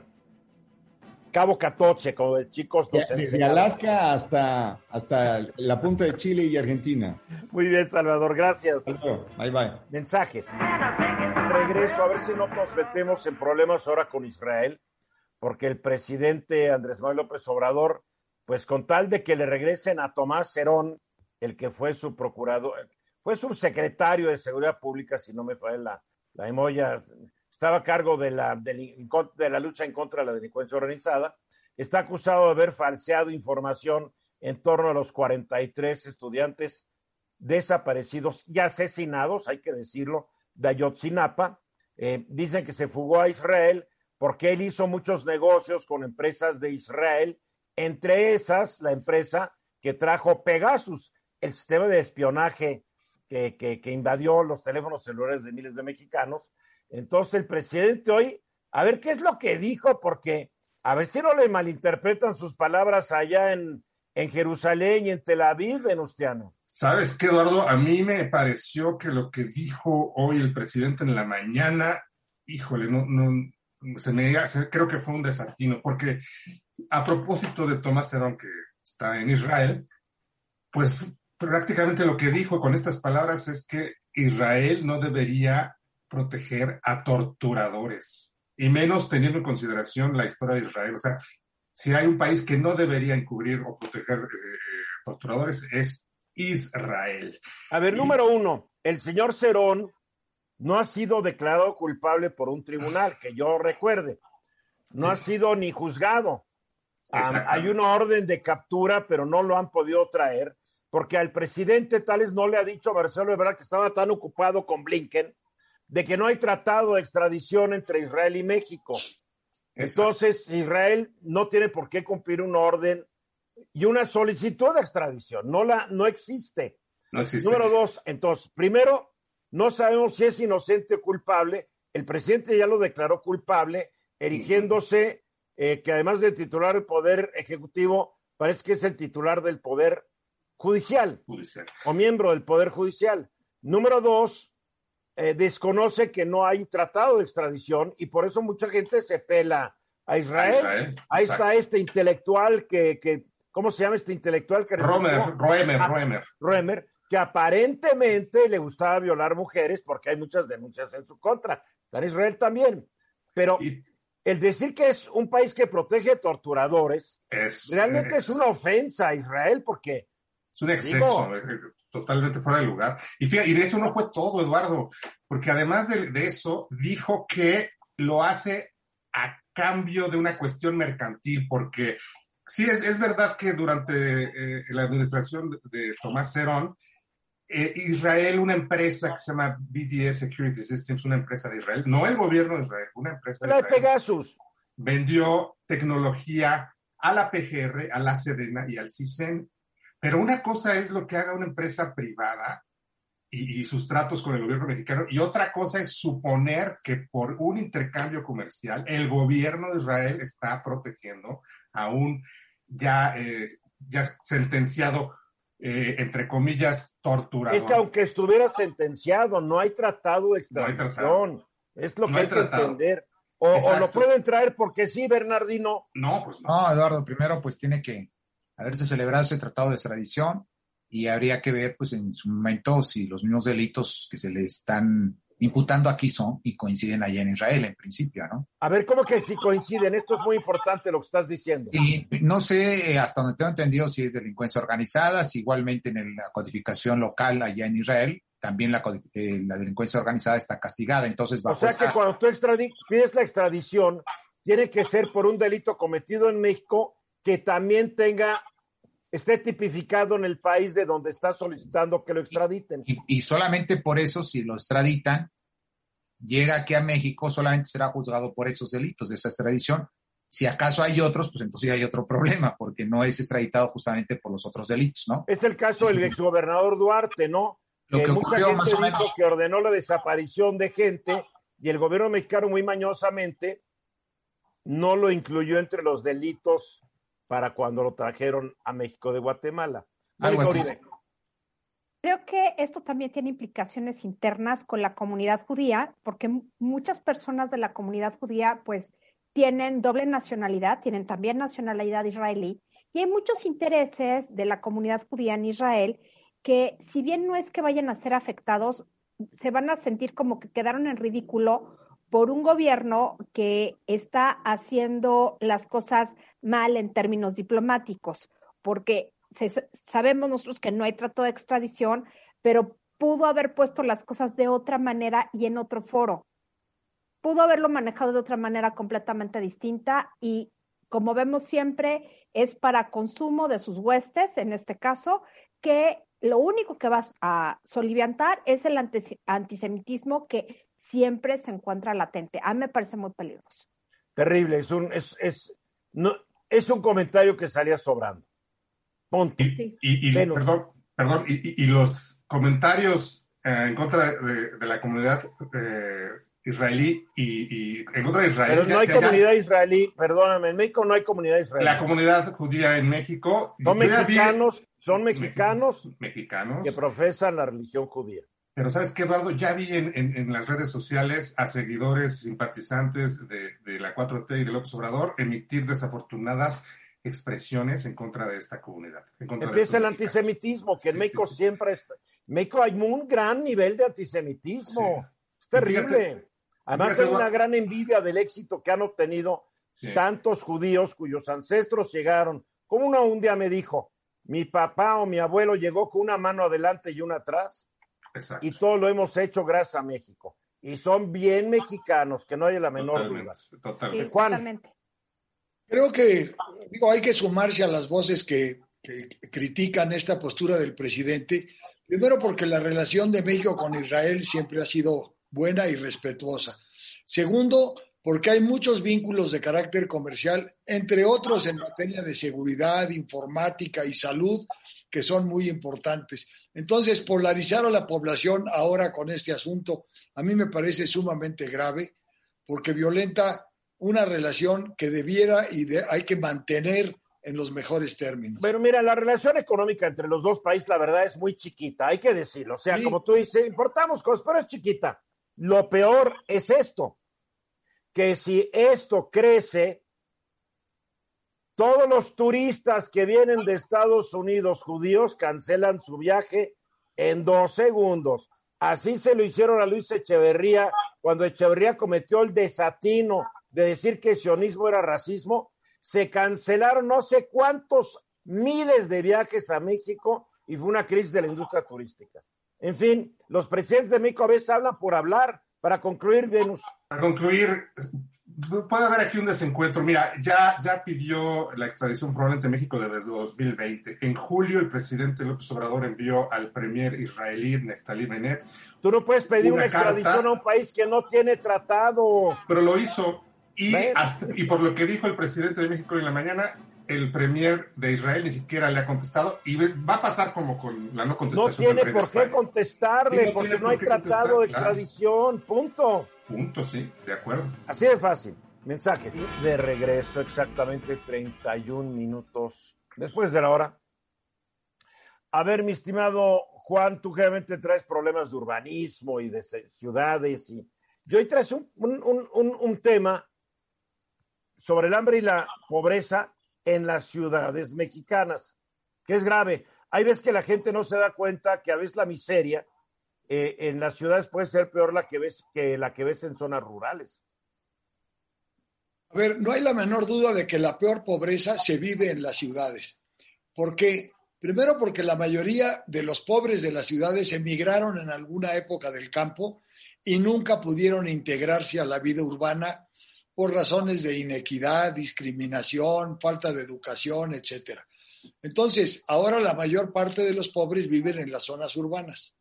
S2: Cabo Catoche, como de chicos.
S7: Desde Alaska hasta, hasta la punta de Chile y Argentina.
S2: Muy bien, Salvador, gracias.
S7: Bye, bye.
S2: Mensajes. Regreso, a ver si no nos metemos en problemas ahora con Israel, porque el presidente Andrés Manuel López Obrador, pues con tal de que le regresen a Tomás Cerón, el que fue su procurador, fue subsecretario de Seguridad Pública, si no me falla la, la memoria, estaba a cargo de la, de la lucha en contra de la delincuencia organizada, está acusado de haber falseado información en torno a los 43 estudiantes desaparecidos y asesinados, hay que decirlo, de Ayotzinapa. Eh, dicen que se fugó a Israel porque él hizo muchos negocios con empresas de Israel, entre esas la empresa que trajo Pegasus, el sistema de espionaje que, que, que invadió los teléfonos celulares de miles de mexicanos entonces el presidente hoy, a ver qué es lo que dijo, porque a ver si no le malinterpretan sus palabras allá en, en Jerusalén y en Tel Aviv, Venustiano.
S5: ¿Sabes qué, Eduardo? A mí me pareció que lo que dijo hoy el presidente en la mañana, híjole, no, no, se me creo que fue un desatino, porque a propósito de Tomás Herón, que está en Israel, pues prácticamente lo que dijo con estas palabras es que Israel no debería proteger a torturadores, y menos teniendo en consideración la historia de Israel. O sea, si hay un país que no debería encubrir o proteger eh, torturadores, es Israel.
S2: A ver, número uno, el señor Cerón no ha sido declarado culpable por un tribunal, que yo recuerde. No ha sido ni juzgado. hay una orden de captura, pero no lo han podido traer, porque al presidente Tales no le ha dicho a Marcelo Ebrard que estaba tan ocupado con Blinken de que no hay tratado de extradición entre Israel y México. Entonces, Israel no tiene por qué cumplir una orden y una solicitud de extradición. No, la, no existe.
S5: No existe.
S2: Número dos, entonces, primero, no sabemos si es inocente o culpable. El presidente ya lo declaró culpable, erigiéndose eh, que además de titular del Poder Ejecutivo, parece que es el titular del Poder Judicial,
S5: judicial.
S2: o miembro del Poder Judicial. Número dos, eh, desconoce que no hay tratado de extradición y por eso mucha gente se pela a Israel. Ahí está este intelectual que, que, ¿cómo se llama este intelectual? Que
S5: Romer, Roemer,
S2: Roemer. Roemer, que aparentemente le gustaba violar mujeres porque hay muchas denuncias en su contra. Está en Israel también. Pero y, el decir que es un país que protege torturadores
S5: es,
S2: realmente es, es una ofensa a Israel porque...
S5: Es un exceso. Digo, totalmente fuera de lugar. Y fíjate, y eso no fue todo, Eduardo, porque además de, de, eso, dijo que lo hace a cambio de una cuestión mercantil, porque sí, es, es verdad que durante eh, la administración de, de Tomás Cerón, eh, Israel, una empresa que se llama BDS Security Systems, una empresa de Israel, no el gobierno de Israel, una empresa de
S2: la
S5: Israel,
S2: Pegasus.
S5: vendió tecnología a la PGR, a la Sedena y al CISEN pero una cosa es lo que haga una empresa privada y, y, sus tratos con el gobierno mexicano, y otra cosa es suponer que por un intercambio comercial el gobierno de Israel está protegiendo a un ya, eh, ya sentenciado, eh, entre comillas, torturador.
S2: Es que aunque estuviera sentenciado, no hay tratado de extradición. No hay tratado. Es lo que no hay, hay que entender. O, o, lo pueden traer porque sí, Bernardino.
S5: No, pues no.
S6: No, Eduardo, primero pues tiene que haberse celebrado ese tratado de extradición y habría que ver, pues, en su momento si los mismos delitos que se le están imputando aquí son y coinciden allá en Israel, en principio, ¿no?
S2: A ver, ¿cómo que si coinciden? Esto es muy importante lo que estás diciendo.
S6: Y no sé, eh, hasta donde tengo entendido, si es delincuencia organizada, si igualmente en la codificación local allá en Israel, también la, eh, la delincuencia organizada está castigada, entonces
S2: bajo O sea esta... que cuando tú pides la extradición, tiene que ser por un delito cometido en México que también tenga, esté tipificado en el país de donde está solicitando que lo extraditen.
S6: Y, y, solamente por eso, si lo extraditan, llega aquí a México, solamente será juzgado por esos delitos de esa extradición. Si acaso hay otros, pues entonces hay otro problema, porque no es extraditado justamente por los otros delitos, ¿no?
S2: Es el caso del exgobernador Duarte, ¿no?
S6: Lo que,
S2: mucha
S6: ocurrió
S2: gente
S6: más o
S2: dijo
S6: menos.
S2: que ordenó la desaparición de gente y el gobierno mexicano muy mañosamente no lo incluyó entre los delitos para cuando lo trajeron a México de Guatemala.
S6: Algo así.
S3: Creo que esto también tiene implicaciones internas con la comunidad judía, porque muchas personas de la comunidad judía, pues, tienen doble nacionalidad, tienen también nacionalidad israelí, y hay muchos intereses de la comunidad judía en Israel que, si bien no es que vayan a ser afectados, se van a sentir como que quedaron en ridículo por un gobierno que está haciendo las cosas mal en términos diplomáticos, porque se- sabemos nosotros que no hay trato de extradición, pero pudo haber puesto las cosas de otra manera y en otro foro. Pudo haberlo manejado de otra manera completamente distinta y como vemos siempre es para consumo de sus huestes, en este caso, que lo único que va a soliviantar es el antis- antisemitismo que siempre se encuentra latente. A mí me parece muy peligroso.
S2: Terrible, es un, es, es, no, es un comentario que salía sobrando. Punto.
S5: Y, y- y-
S2: Venus.
S5: perdón, perdón, y, y- y los comentarios eh, en contra de, de la comunidad eh, israelí y, y en contra de Israel.
S2: Pero no
S5: ya-
S2: hay
S5: ya- ya-
S2: comunidad israelí, perdóname, en México no hay comunidad israelí.
S5: la comunidad judía en México.
S2: Son
S5: vi-
S2: mexicanos, son mexicanos
S5: mexicanos.
S2: que profesan la religión judía.
S5: Pero sabes qué, Eduardo, ya vi en, en- en las redes sociales a seguidores, simpatizantes de, de la 4T y de López Obrador emitir desafortunadas expresiones en contra de esta comunidad. en contra de
S2: Empieza el antisemitismo, que en
S5: Sí,
S2: México
S5: sí, sí.
S2: siempre está. En México hay un gran nivel de antisemitismo. Es terrible.
S5: Fíjate-
S2: Además
S5: fíjate,
S2: hay una gran envidia del éxito que han obtenido tantos judíos cuyos ancestros llegaron. Como uno un día me dijo, mi papá o mi abuelo llegó con una mano adelante y una atrás,
S5: Exacto.
S2: y todo lo hemos hecho gracias a México. Y son bien mexicanos, que no hay la menor
S5: Totalmente,
S2: duda.
S5: Totalmente.
S2: Juan.
S3: totalmente.
S4: Creo que digo, hay que sumarse a las voces que, que critican esta postura del presidente. Primero porque la relación de México con Israel siempre ha sido buena y respetuosa. Segundo, porque hay muchos vínculos de carácter comercial, entre otros en materia de seguridad, informática y salud, que son muy importantes. Entonces, polarizar a la población ahora con este asunto a mí me parece sumamente grave porque violenta una relación que debiera y de- hay que mantener en los mejores términos.
S2: Pero mira, la relación económica entre los dos países, la verdad, es muy chiquita, hay que decirlo. O sea,
S4: Sí.
S2: como tú dices, importamos cosas, pero es chiquita. Lo peor es esto, que si esto crece, todos los turistas que vienen de Estados Unidos judíos cancelan su viaje en dos segundos. Así se lo hicieron a Luis Echeverría cuando Echeverría cometió el desatino de decir que sionismo era racismo. Se cancelaron no sé cuántos miles de viajes a México y fue una crisis de la industria turística. En fin, los presidentes de México a veces hablan por hablar. Para concluir, Venus.
S5: Para concluir, puede haber aquí un desencuentro. Mira, ya, ya pidió la extradición probablemente México desde 2020. En julio, el presidente López Obrador envió al premier israelí Neftali Bennett,
S2: Tú no puedes pedir
S5: Una
S2: una, extradición
S5: carta.
S2: a un país que no tiene tratado.
S5: pero lo hizo. Y, hasta- y por lo que dijo el presidente de México en la mañana, el premier de Israel ni siquiera le ha contestado. Y va a pasar como con la no
S2: No
S5: contestación
S2: tiene
S5: rey de
S2: por qué contestarle,
S5: no
S2: porque
S5: tiene
S2: no hay tratado de
S5: claro.
S2: extradición. Punto.
S5: Punto, sí, de acuerdo.
S2: Así de fácil. Mensajes. De regreso, exactamente 31 minutos después de la hora. A ver, mi estimado Juan, tú generalmente traes problemas de urbanismo y de ciudades. Y, y hoy traes un- un- un- un tema sobre el hambre y la pobreza en las ciudades mexicanas, que es grave. Hay veces que la gente no se da cuenta que a veces la miseria eh, en las ciudades puede ser peor la que ves que la que ves en zonas rurales.
S4: A ver, no hay la menor duda de que la peor pobreza se vive en las ciudades. ¿Por qué? Primero porque la mayoría de los pobres de las ciudades emigraron en alguna época del campo y nunca pudieron integrarse a la vida urbana por razones de inequidad, discriminación, falta de educación, etcétera. Entonces, ahora la mayor parte de los pobres viven en las zonas urbanas.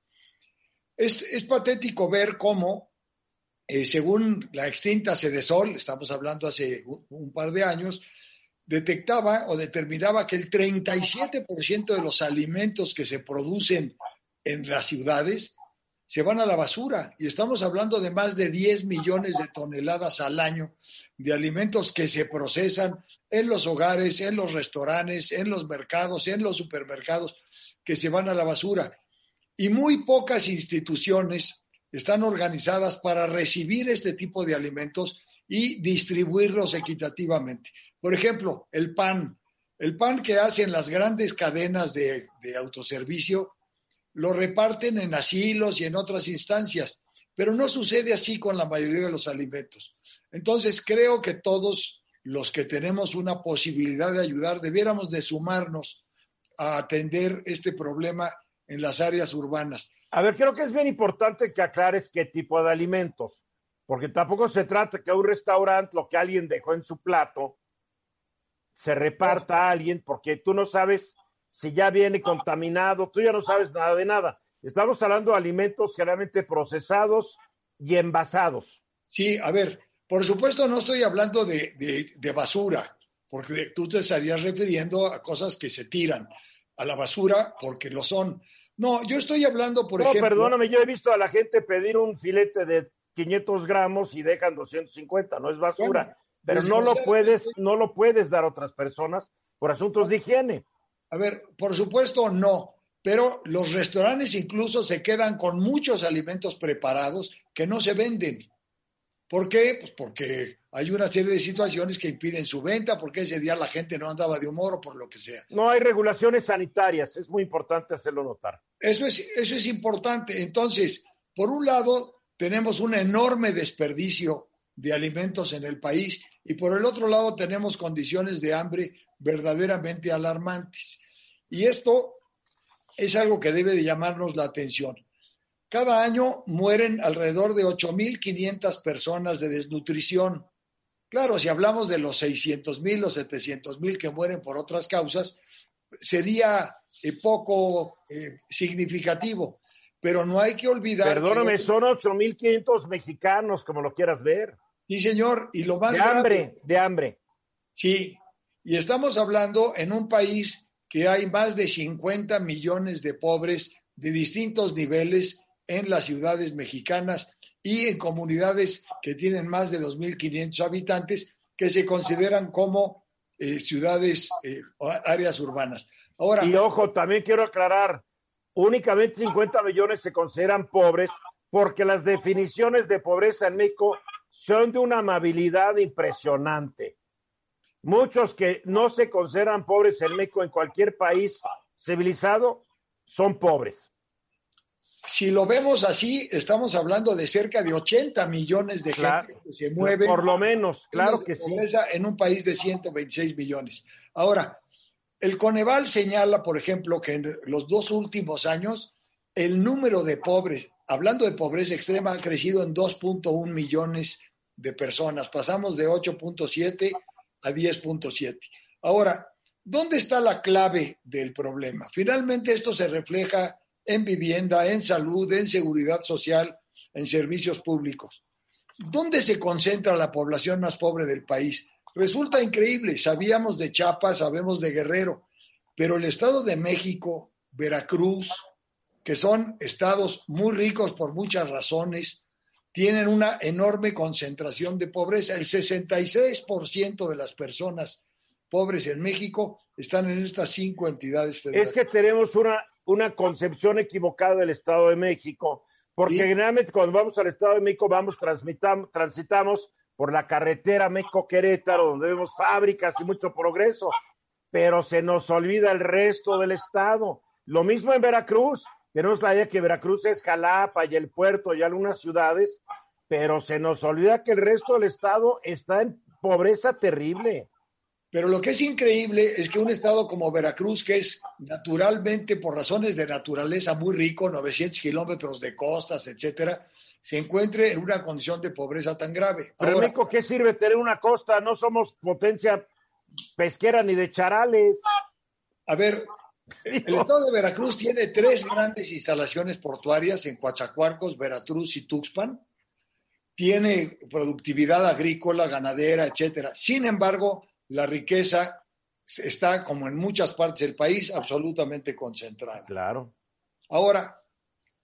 S4: Es, patético ver cómo eh, según la extinta Cedesol, estamos hablando hace un par de años, detectaba o determinaba que el 37% de los alimentos que se producen en las ciudades se van a la basura. Y estamos hablando de más de 10 millones de toneladas al año de alimentos que se procesan en los hogares, en los restaurantes, en los mercados, en los supermercados, que se van a la basura. Y muy pocas instituciones están organizadas para recibir este tipo de alimentos y distribuirlos equitativamente. Por ejemplo, el pan. El pan que hacen las grandes cadenas de, autoservicio lo reparten en asilos y en otras instancias, pero no sucede así con la mayoría de los alimentos. Entonces, creo que todos los que tenemos una posibilidad de ayudar debiéramos de sumarnos a atender este problema en las áreas urbanas.
S2: A ver, creo que es bien importante que aclares qué tipo de alimentos, porque tampoco se trata que un restaurante lo que alguien dejó en su plato se reparta a alguien, porque tú no sabes si ya viene contaminado, tú ya no sabes nada de nada. Estamos hablando de alimentos generalmente procesados y envasados.
S4: Sí, a ver, por supuesto no estoy hablando de, de, basura, porque tú te estarías refiriendo a cosas que se tiran a la basura porque lo son. No, yo estoy hablando, por ejemplo.
S2: No, perdóname, yo he visto a la gente pedir un filete de 500 gramos y dejan 250, no es basura. pero no lo puedes, no lo puedes dar a otras personas por asuntos de higiene.
S4: A ver, por supuesto no, pero los restaurantes incluso se quedan con muchos alimentos preparados que no se venden. ¿Por qué? Pues porque hay una serie de situaciones que impiden su venta, porque ese día la gente no andaba de humor o por lo que sea.
S2: No hay regulaciones sanitarias, es muy importante hacerlo notar.
S4: Eso es, eso es importante. Entonces, por un lado, tenemos un enorme desperdicio de alimentos en el país y por el otro lado tenemos condiciones de hambre verdaderamente alarmantes. Y esto es algo que debe de llamarnos la atención. Cada año mueren alrededor de 8.500 personas de desnutrición. Claro, si hablamos de los 600.000 o 700.000 que mueren por otras causas, sería eh, poco eh, significativo. Pero no hay que olvidar.
S2: Perdóname, son 8.500 mexicanos, como lo quieras ver.
S4: Sí, señor. Y lo más.
S2: De hambre, de hambre.
S4: Sí, y estamos hablando en un país que hay más de 50 millones de pobres de distintos niveles en las ciudades mexicanas y en comunidades que tienen más de 2.500 habitantes que se consideran como eh, ciudades, eh, áreas urbanas. Ahora,
S2: y ojo, también quiero aclarar, únicamente 50 millones se consideran pobres porque las definiciones de pobreza en México son de una amabilidad impresionante. Muchos que no se consideran pobres en México, en cualquier país civilizado, son pobres.
S4: Si lo vemos así, estamos hablando de cerca de 80 millones de gente que se mueven.
S2: Por lo menos, claro que sí.
S4: En un país de 126 millones. Ahora, el Coneval señala, por ejemplo, que en los dos últimos años el número de pobres, hablando de pobreza extrema, ha crecido en 2.1 millones de personas. Pasamos de 8.7 a 10.7. Ahora, ¿dónde está la clave del problema? Finalmente esto se refleja en vivienda, en salud, en seguridad social, en servicios públicos. ¿Dónde se concentra la población más pobre del país? Resulta increíble, sabíamos de Chiapas, sabemos de Guerrero, pero el Estado de México, Veracruz, que son estados muy ricos por muchas razones, tienen una enorme concentración de pobreza. El 66% de las personas pobres en México están en estas cinco entidades
S2: federales. Es que tenemos una, una concepción equivocada del Estado de México, porque generalmente cuando vamos al Estado de México vamos, transitamos por la carretera México-Querétaro, donde vemos fábricas y mucho progreso, pero se nos olvida el resto del Estado. Lo mismo en Veracruz, tenemos la idea que Veracruz es Jalapa y el puerto y algunas ciudades, pero se nos olvida que el resto del estado está en pobreza terrible.
S4: Pero lo que es increíble es que un estado como Veracruz, que es naturalmente, por razones de naturaleza muy rico, 900 kilómetros de costas, etcétera, se encuentre en una condición de pobreza tan grave.
S2: Pero, México, ¿qué sirve tener una costa? No somos potencia pesquera ni de charales.
S4: A ver, el estado de Veracruz tiene tres grandes instalaciones portuarias en Coatzacoalcos, Veracruz y Tuxpan. tiene productividad agrícola, ganadera, etcétera. Sin embargo, la riqueza está, como en muchas partes del país, absolutamente concentrada.
S2: Claro.
S4: Ahora,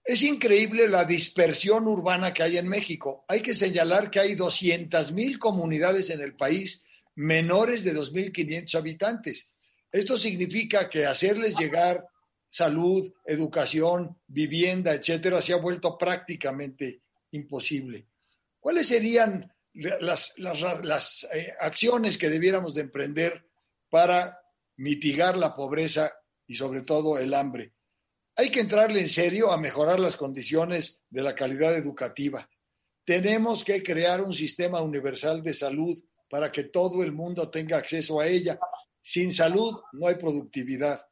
S4: es increíble la dispersión urbana que hay en México. Hay que señalar que hay 200 mil comunidades en el país menores de 2.500 habitantes. Esto significa que hacerles llegar salud, educación, vivienda, etcétera, se ha vuelto prácticamente imposible. ¿Cuáles serían las, las, eh, acciones que debiéramos de emprender para mitigar la pobreza y sobre todo el hambre? Hay que entrarle en serio a mejorar las condiciones de la calidad educativa. Tenemos que crear un sistema universal de salud para que todo el mundo tenga acceso a ella. Sin salud no hay productividad.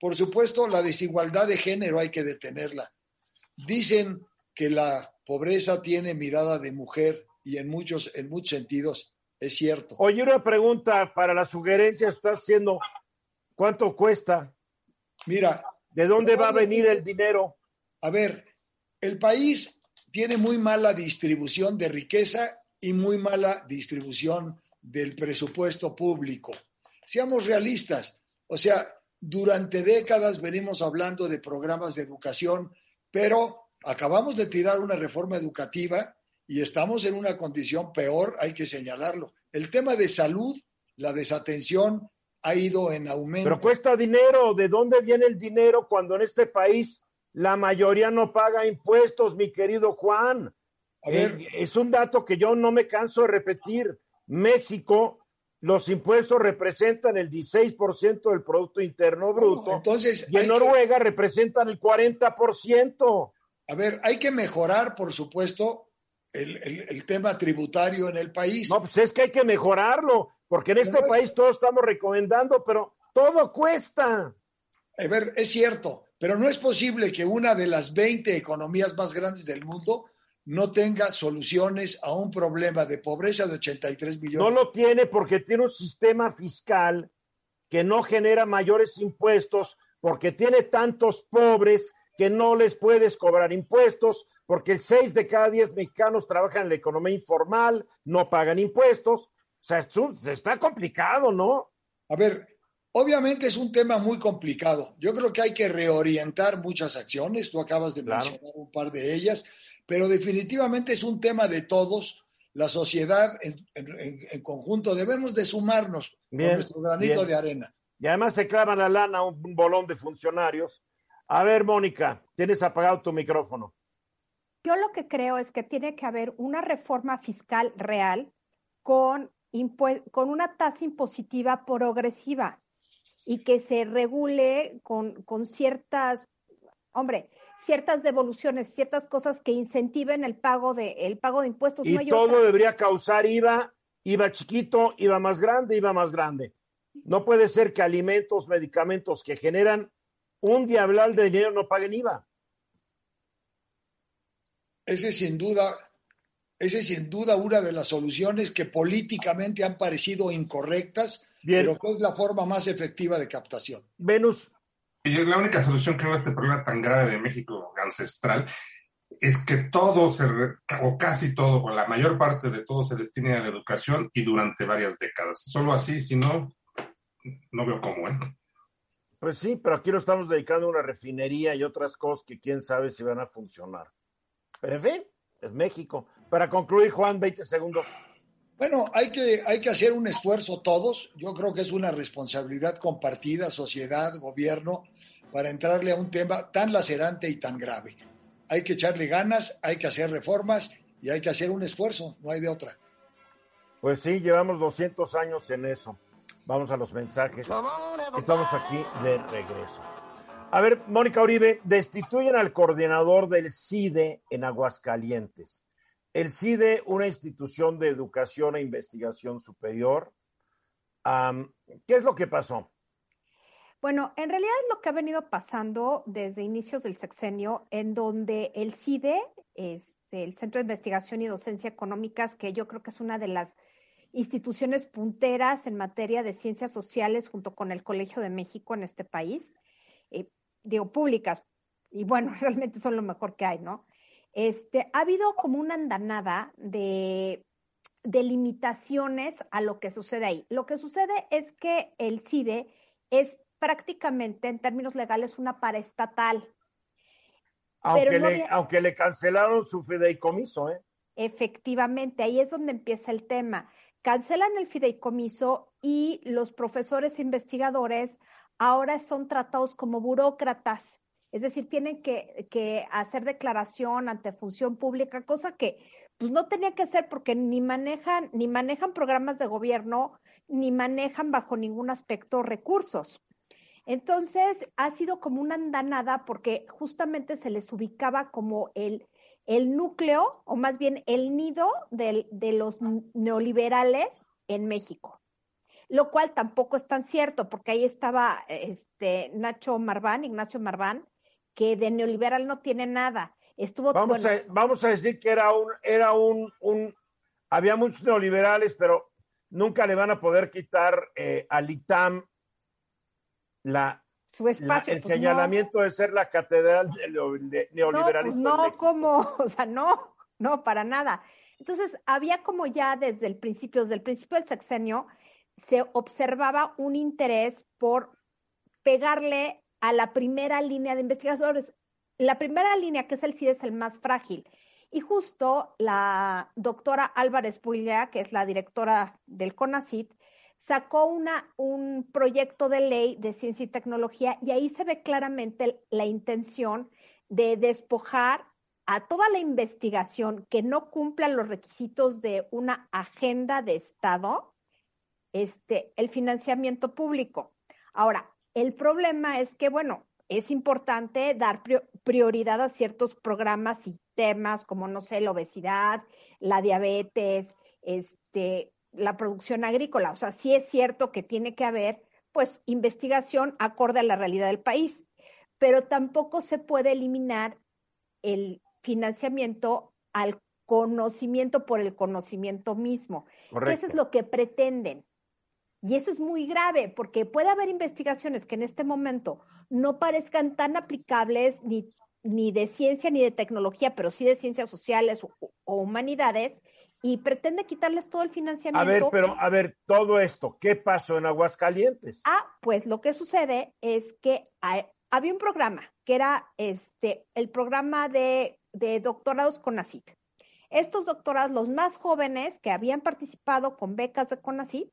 S4: Por supuesto, la desigualdad de género hay que detenerla. Dicen que la pobreza tiene mirada de mujer y en muchos, en muchos sentidos es cierto.
S2: Oye, una pregunta para la sugerencia está haciendo, ¿cuánto cuesta?
S4: Mira,
S2: ¿de dónde va a venir el dinero?
S4: A ver, el país tiene muy mala distribución de riqueza y muy mala distribución del presupuesto público. Seamos realistas, o sea, durante décadas venimos hablando de programas de educación, pero acabamos de tirar una reforma educativa y estamos en una condición peor, hay que señalarlo. El tema de salud, la desatención ha ido en aumento.
S2: Pero cuesta dinero, ¿de dónde viene el dinero cuando en este país la mayoría no paga impuestos, mi querido Juan? A ver, eh, es un dato que yo no me canso de repetir. México, los impuestos representan el 16% del Producto Interno Bruto. entonces, y en Noruega representan el 40%.
S4: A ver, hay que mejorar, por supuesto, el, tema tributario en el país.
S2: No, pues es que hay que mejorarlo, porque en este país todos estamos recomendando, pero todo cuesta.
S4: A ver, es cierto, pero no es posible que una de las 20 economías más grandes del mundo no tenga soluciones a un problema de pobreza de 83 millones.
S2: No lo tiene porque tiene un sistema fiscal que no genera mayores impuestos, porque tiene tantos pobres que no les puedes cobrar impuestos, porque el 6 de cada 10 mexicanos trabajan en la economía informal, no pagan impuestos. O sea, está complicado, ¿no?
S4: A ver, obviamente es un tema muy complicado. Yo creo que hay que reorientar muchas acciones. Tú acabas de mencionar un par de ellas pero definitivamente es un tema de todos. La sociedad en, conjunto debemos de sumarnos con nuestro granito de arena.
S2: Y además se clavan la lana un bolón de funcionarios. A ver, Mónica, tienes apagado tu micrófono.
S3: Yo lo que creo es que tiene que haber una reforma fiscal real con, con una tasa impositiva progresiva y que se regule con, con ciertas, hombre, ciertas devoluciones, ciertas cosas que incentiven el pago de, el pago de impuestos.
S2: Y todo debería causar IVA, IVA chiquito, IVA más grande, IVA más grande. No puede ser que alimentos, medicamentos que generan un diablal de dinero no paguen IVA.
S4: Ese sin duda, ese es sin duda una de las soluciones que políticamente han parecido incorrectas, pero que es la forma más efectiva de captación.
S2: Venus,
S5: y la única solución que veo a este problema tan grave de México ancestral es que todo, se, o casi todo, o la mayor parte de todo se destine a la educación y durante varias décadas. Solo así, si no, no veo cómo, ¿eh?
S2: Pues sí, pero aquí lo estamos dedicando a una refinería y otras cosas que quién sabe si van a funcionar. Pero en fin, es México. Para concluir, Juan, 20 segundos.
S4: Bueno, hay que, hay que hacer un esfuerzo todos. Yo creo que es una responsabilidad compartida, sociedad, gobierno, para entrarle a un tema tan lacerante y tan grave. Hay que echarle ganas, hay que hacer reformas y hay que hacer un esfuerzo, no hay de otra.
S2: Pues sí, llevamos 200 años en eso. Vamos a los mensajes. Estamos aquí de regreso. A ver, Mónica Uribe, destituyen al coordinador del CIDE en Aguascalientes. El CIDE, una institución de educación e investigación superior. ¿Qué es lo que pasó?
S3: Bueno, en realidad es lo que ha venido pasando desde inicios del sexenio, en donde el CIDE, este, el Centro de Investigación y Docencia Económicas, que yo creo que es una de las instituciones punteras en materia de ciencias sociales junto con el Colegio de México en este país, eh, digo, públicas, y bueno, realmente son lo mejor que hay, ¿no? este, ha habido como una andanada de, de limitaciones a lo que sucede ahí. Lo que sucede es que el CIDE es prácticamente, en términos legales, una paraestatal.
S2: Aunque, le, aunque le cancelaron su fideicomiso, ¿eh?
S3: Efectivamente, ahí es donde empieza el tema. Cancelan el fideicomiso y los profesores investigadores ahora son tratados como burócratas, es decir, tienen que, hacer declaración ante función pública, cosa que pues no tenía que hacer porque ni manejan, ni manejan programas de gobierno, ni manejan bajo ningún aspecto recursos. Entonces, ha sido como una andanada porque justamente se les ubicaba como el, el núcleo, o más bien el nido de los neoliberales en México. Lo cual tampoco es tan cierto, porque ahí estaba este Nacho Marván, Ignacio Marván, que de neoliberal no tiene nada. Estuvo
S2: vamos, a, vamos a decir que era un, era un, un, había muchos neoliberales, pero nunca le van a poder quitar eh, al ITAM la,
S3: su espacio.
S2: el pues señalamiento de ser la catedral de, neoliberalismo.
S3: No, pues no como, o sea, no, no, para nada. Entonces, había como ya desde el principio, desde el principio del sexenio, se observaba un interés por pegarle a la primera línea de investigadores. La primera línea, que es el CID, es el más frágil. Y justo la doctora Álvarez Puilla, que es la directora del CONACIT, sacó una, un proyecto de ley de ciencia y tecnología y ahí se ve claramente la intención de despojar a toda la investigación que no cumpla los requisitos de una agenda de Estado, este, el financiamiento público. Ahora, el problema es que, bueno, es importante dar prioridad a ciertos programas y temas como, no sé, la obesidad, la diabetes, este, la producción agrícola. O sea, sí es cierto que tiene que haber, pues, investigación acorde a la realidad del país, pero tampoco se puede eliminar el financiamiento al conocimiento por el conocimiento mismo. Eso es lo que pretenden. Y eso es muy grave porque puede haber investigaciones que en este momento no parezcan tan aplicables ni, ni de ciencia ni de tecnología, pero sí de ciencias sociales o, o humanidades, y pretende quitarles todo el financiamiento.
S2: A ver, pero a ver, todo esto, ¿qué pasó en Aguascalientes?
S3: Ah, pues lo que sucede es que había un programa que era este el programa de, de doctorados CONACIT. Estos doctorados, los más jóvenes que habían participado con becas de CONACIT,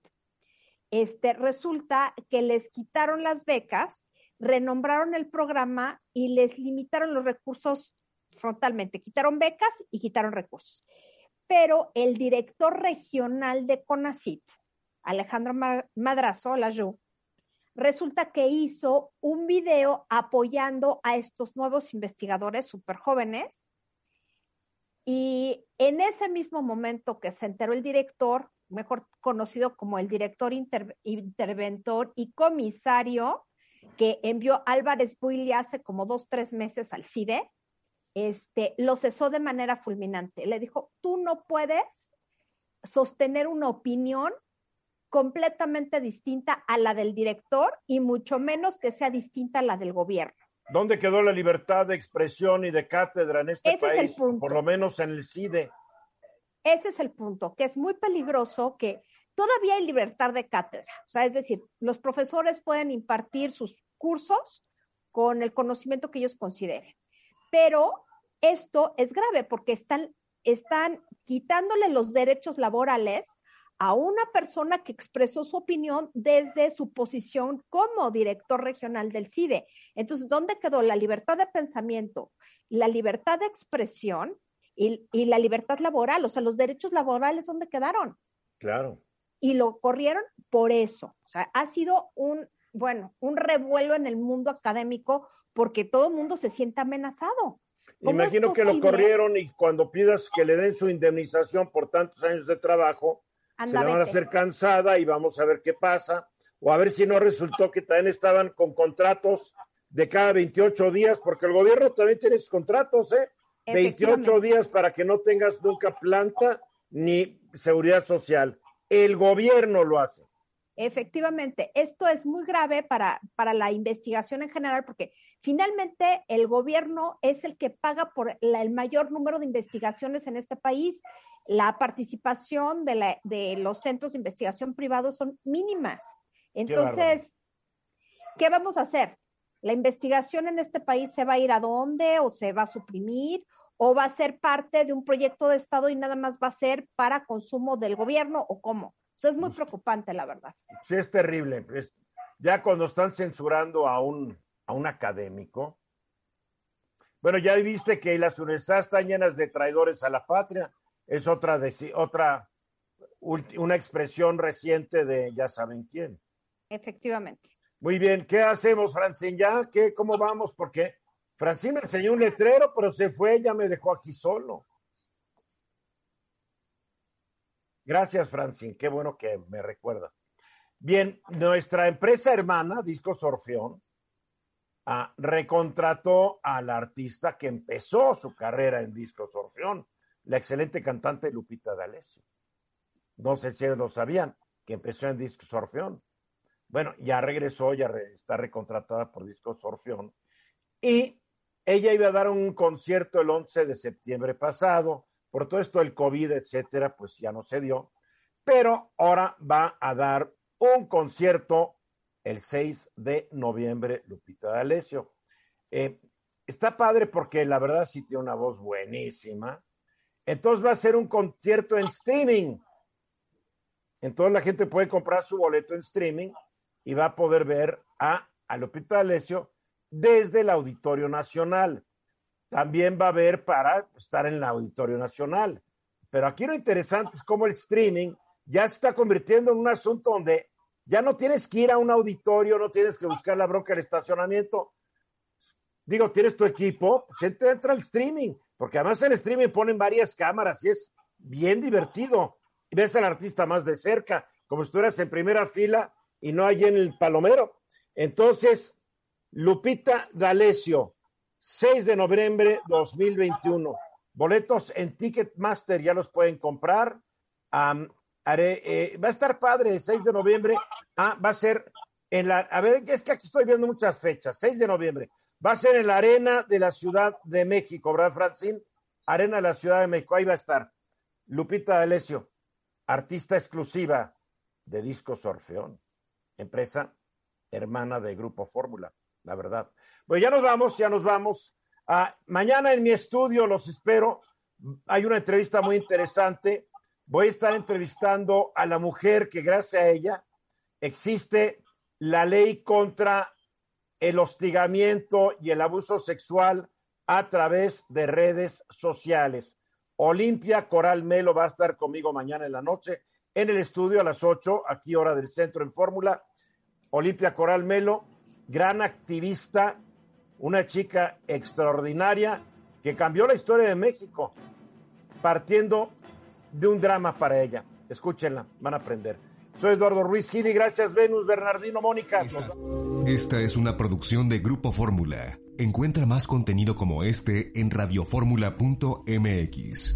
S3: este, resulta que les quitaron las becas, renombraron el programa y les limitaron los recursos frontalmente. Quitaron becas y quitaron recursos pero el director regional de CONACIT, Alejandro Madrazo, la resulta que hizo un video apoyando a estos nuevos investigadores súper jóvenes. Y en ese mismo momento que se enteró el director, mejor conocido como el director interventor y comisario, que envió Álvarez Buili hace como dos, tres meses al CIDE, este, lo cesó de manera fulminante. Le dijo, tú no puedes sostener una opinión completamente distinta a la del director y mucho menos que sea distinta a la del gobierno.
S2: ¿Dónde quedó la libertad de expresión y de cátedra en este país? Por lo menos en el CIDE.
S3: Ese es el punto, que es muy peligroso que todavía hay libertad de cátedra. O sea, es decir, los profesores pueden impartir sus cursos con el conocimiento que ellos consideren. Pero esto es grave porque están, están quitándole los derechos laborales a una persona que expresó su opinión desde su posición como director regional del CIDE. Entonces, ¿dónde quedó la libertad de pensamiento, la libertad de expresión y, y, la libertad laboral? O sea, los derechos laborales, ¿dónde quedaron?
S2: Claro.
S3: Y lo corrieron por eso. O sea, ha sido un, bueno, un revuelo en el mundo académico porque todo el mundo se siente amenazado.
S2: Imagino que lo corrieron y cuando pidas que le den su indemnización por tantos años de trabajo, se le van a hacer cansada y vamos a ver qué pasa. O a ver si no resultó que también estaban con contratos de cada 28 días, porque el gobierno también tiene sus contratos, ¿eh? 28 días para que no tengas nunca planta ni seguridad social. El gobierno lo hace.
S3: efectivamente, esto es muy grave para, para la investigación en general porque finalmente el gobierno es el que paga por el mayor número de investigaciones en este país. La participación de, la, de los centros de investigación privados son mínimas. Entonces, ¿qué, ¿qué vamos a hacer? ¿La investigación en este país se va a ir a dónde o se va a suprimir o va a ser parte de un proyecto de Estado y nada más va a ser para consumo del gobierno o cómo? es muy preocupante, la verdad.
S2: Sí, es terrible. ya cuando están censurando a un, a un académico, bueno, ya viste que las universidades están llenas de traidores a la patria. Es otra, otra una expresión reciente de ya saben quién.
S3: Efectivamente.
S2: Muy bien, ¿qué hacemos, Francine? ¿Ya? ¿Qué, ¿Cómo vamos? Porque Francine me enseñó un letrero, pero se fue, ya me dejó aquí solo. Gracias, Francine. Qué bueno que me recuerdas. Bien, nuestra empresa hermana, Discos Orfeón, ah, recontrató al artista que empezó su carrera en Discos Orfeón, la excelente cantante Lupita D'Alessio. No sé si lo sabían, que empezó en Discos Orfeón. Bueno, ya regresó, ya está recontratada por Discos Orfeón. Y ella iba a dar un concierto el 11 de septiembre pasado por todo esto del COVID, etcétera, pues ya no se dio, pero ahora va a dar un concierto el 6 de noviembre, Lupita D'Alessio. Eh, está padre porque la verdad sí tiene una voz buenísima. Entonces va a ser un concierto en streaming. Entonces la gente puede comprar su boleto en streaming y va a poder ver a, a Lupita D'Alessio desde el Auditorio Nacional también va a haber para estar en el Auditorio Nacional. Pero aquí lo interesante es cómo el streaming ya se está convirtiendo en un asunto donde ya no tienes que ir a un auditorio, no tienes que buscar la bronca del estacionamiento. Digo, tienes tu equipo, pues entra al streaming, porque además en streaming ponen varias cámaras y es bien divertido. Ves al artista más de cerca, como si estuvieras en primera fila y no hay en el palomero. Entonces, Lupita D'Alessio, 6 de noviembre 2021. Boletos en Ticketmaster ya los pueden comprar. eh, va a estar padre, 6 de noviembre. Ah, va a ser en la. A ver, es que aquí estoy viendo muchas fechas. 6 de noviembre. Va a ser en la Arena de la Ciudad de México, ¿verdad, Francine? Arena de la Ciudad de México. Ahí va a estar. Lupita D'Alessio, artista exclusiva de Discos Orfeón, empresa hermana de Grupo Fórmula, la verdad. Pues ya nos vamos, ya nos vamos. Ah, mañana en mi estudio los espero. Hay una entrevista muy interesante. Voy a estar entrevistando a la mujer que gracias a ella existe la ley contra el hostigamiento y el abuso sexual a través de redes sociales. Olimpia Coral Melo va a estar conmigo mañana en la noche en el estudio a las 8, aquí hora del centro en Fórmula. Olimpia Coral Melo, gran activista una chica extraordinaria que cambió la historia de México, partiendo de un drama para ella. Escúchenla, van a aprender. Soy Eduardo Ruiz Gili, gracias Venus, Bernardino, Mónica.
S1: Esta, esta es una producción de Grupo Fórmula. Encuentra más contenido como este en radioformula.mx.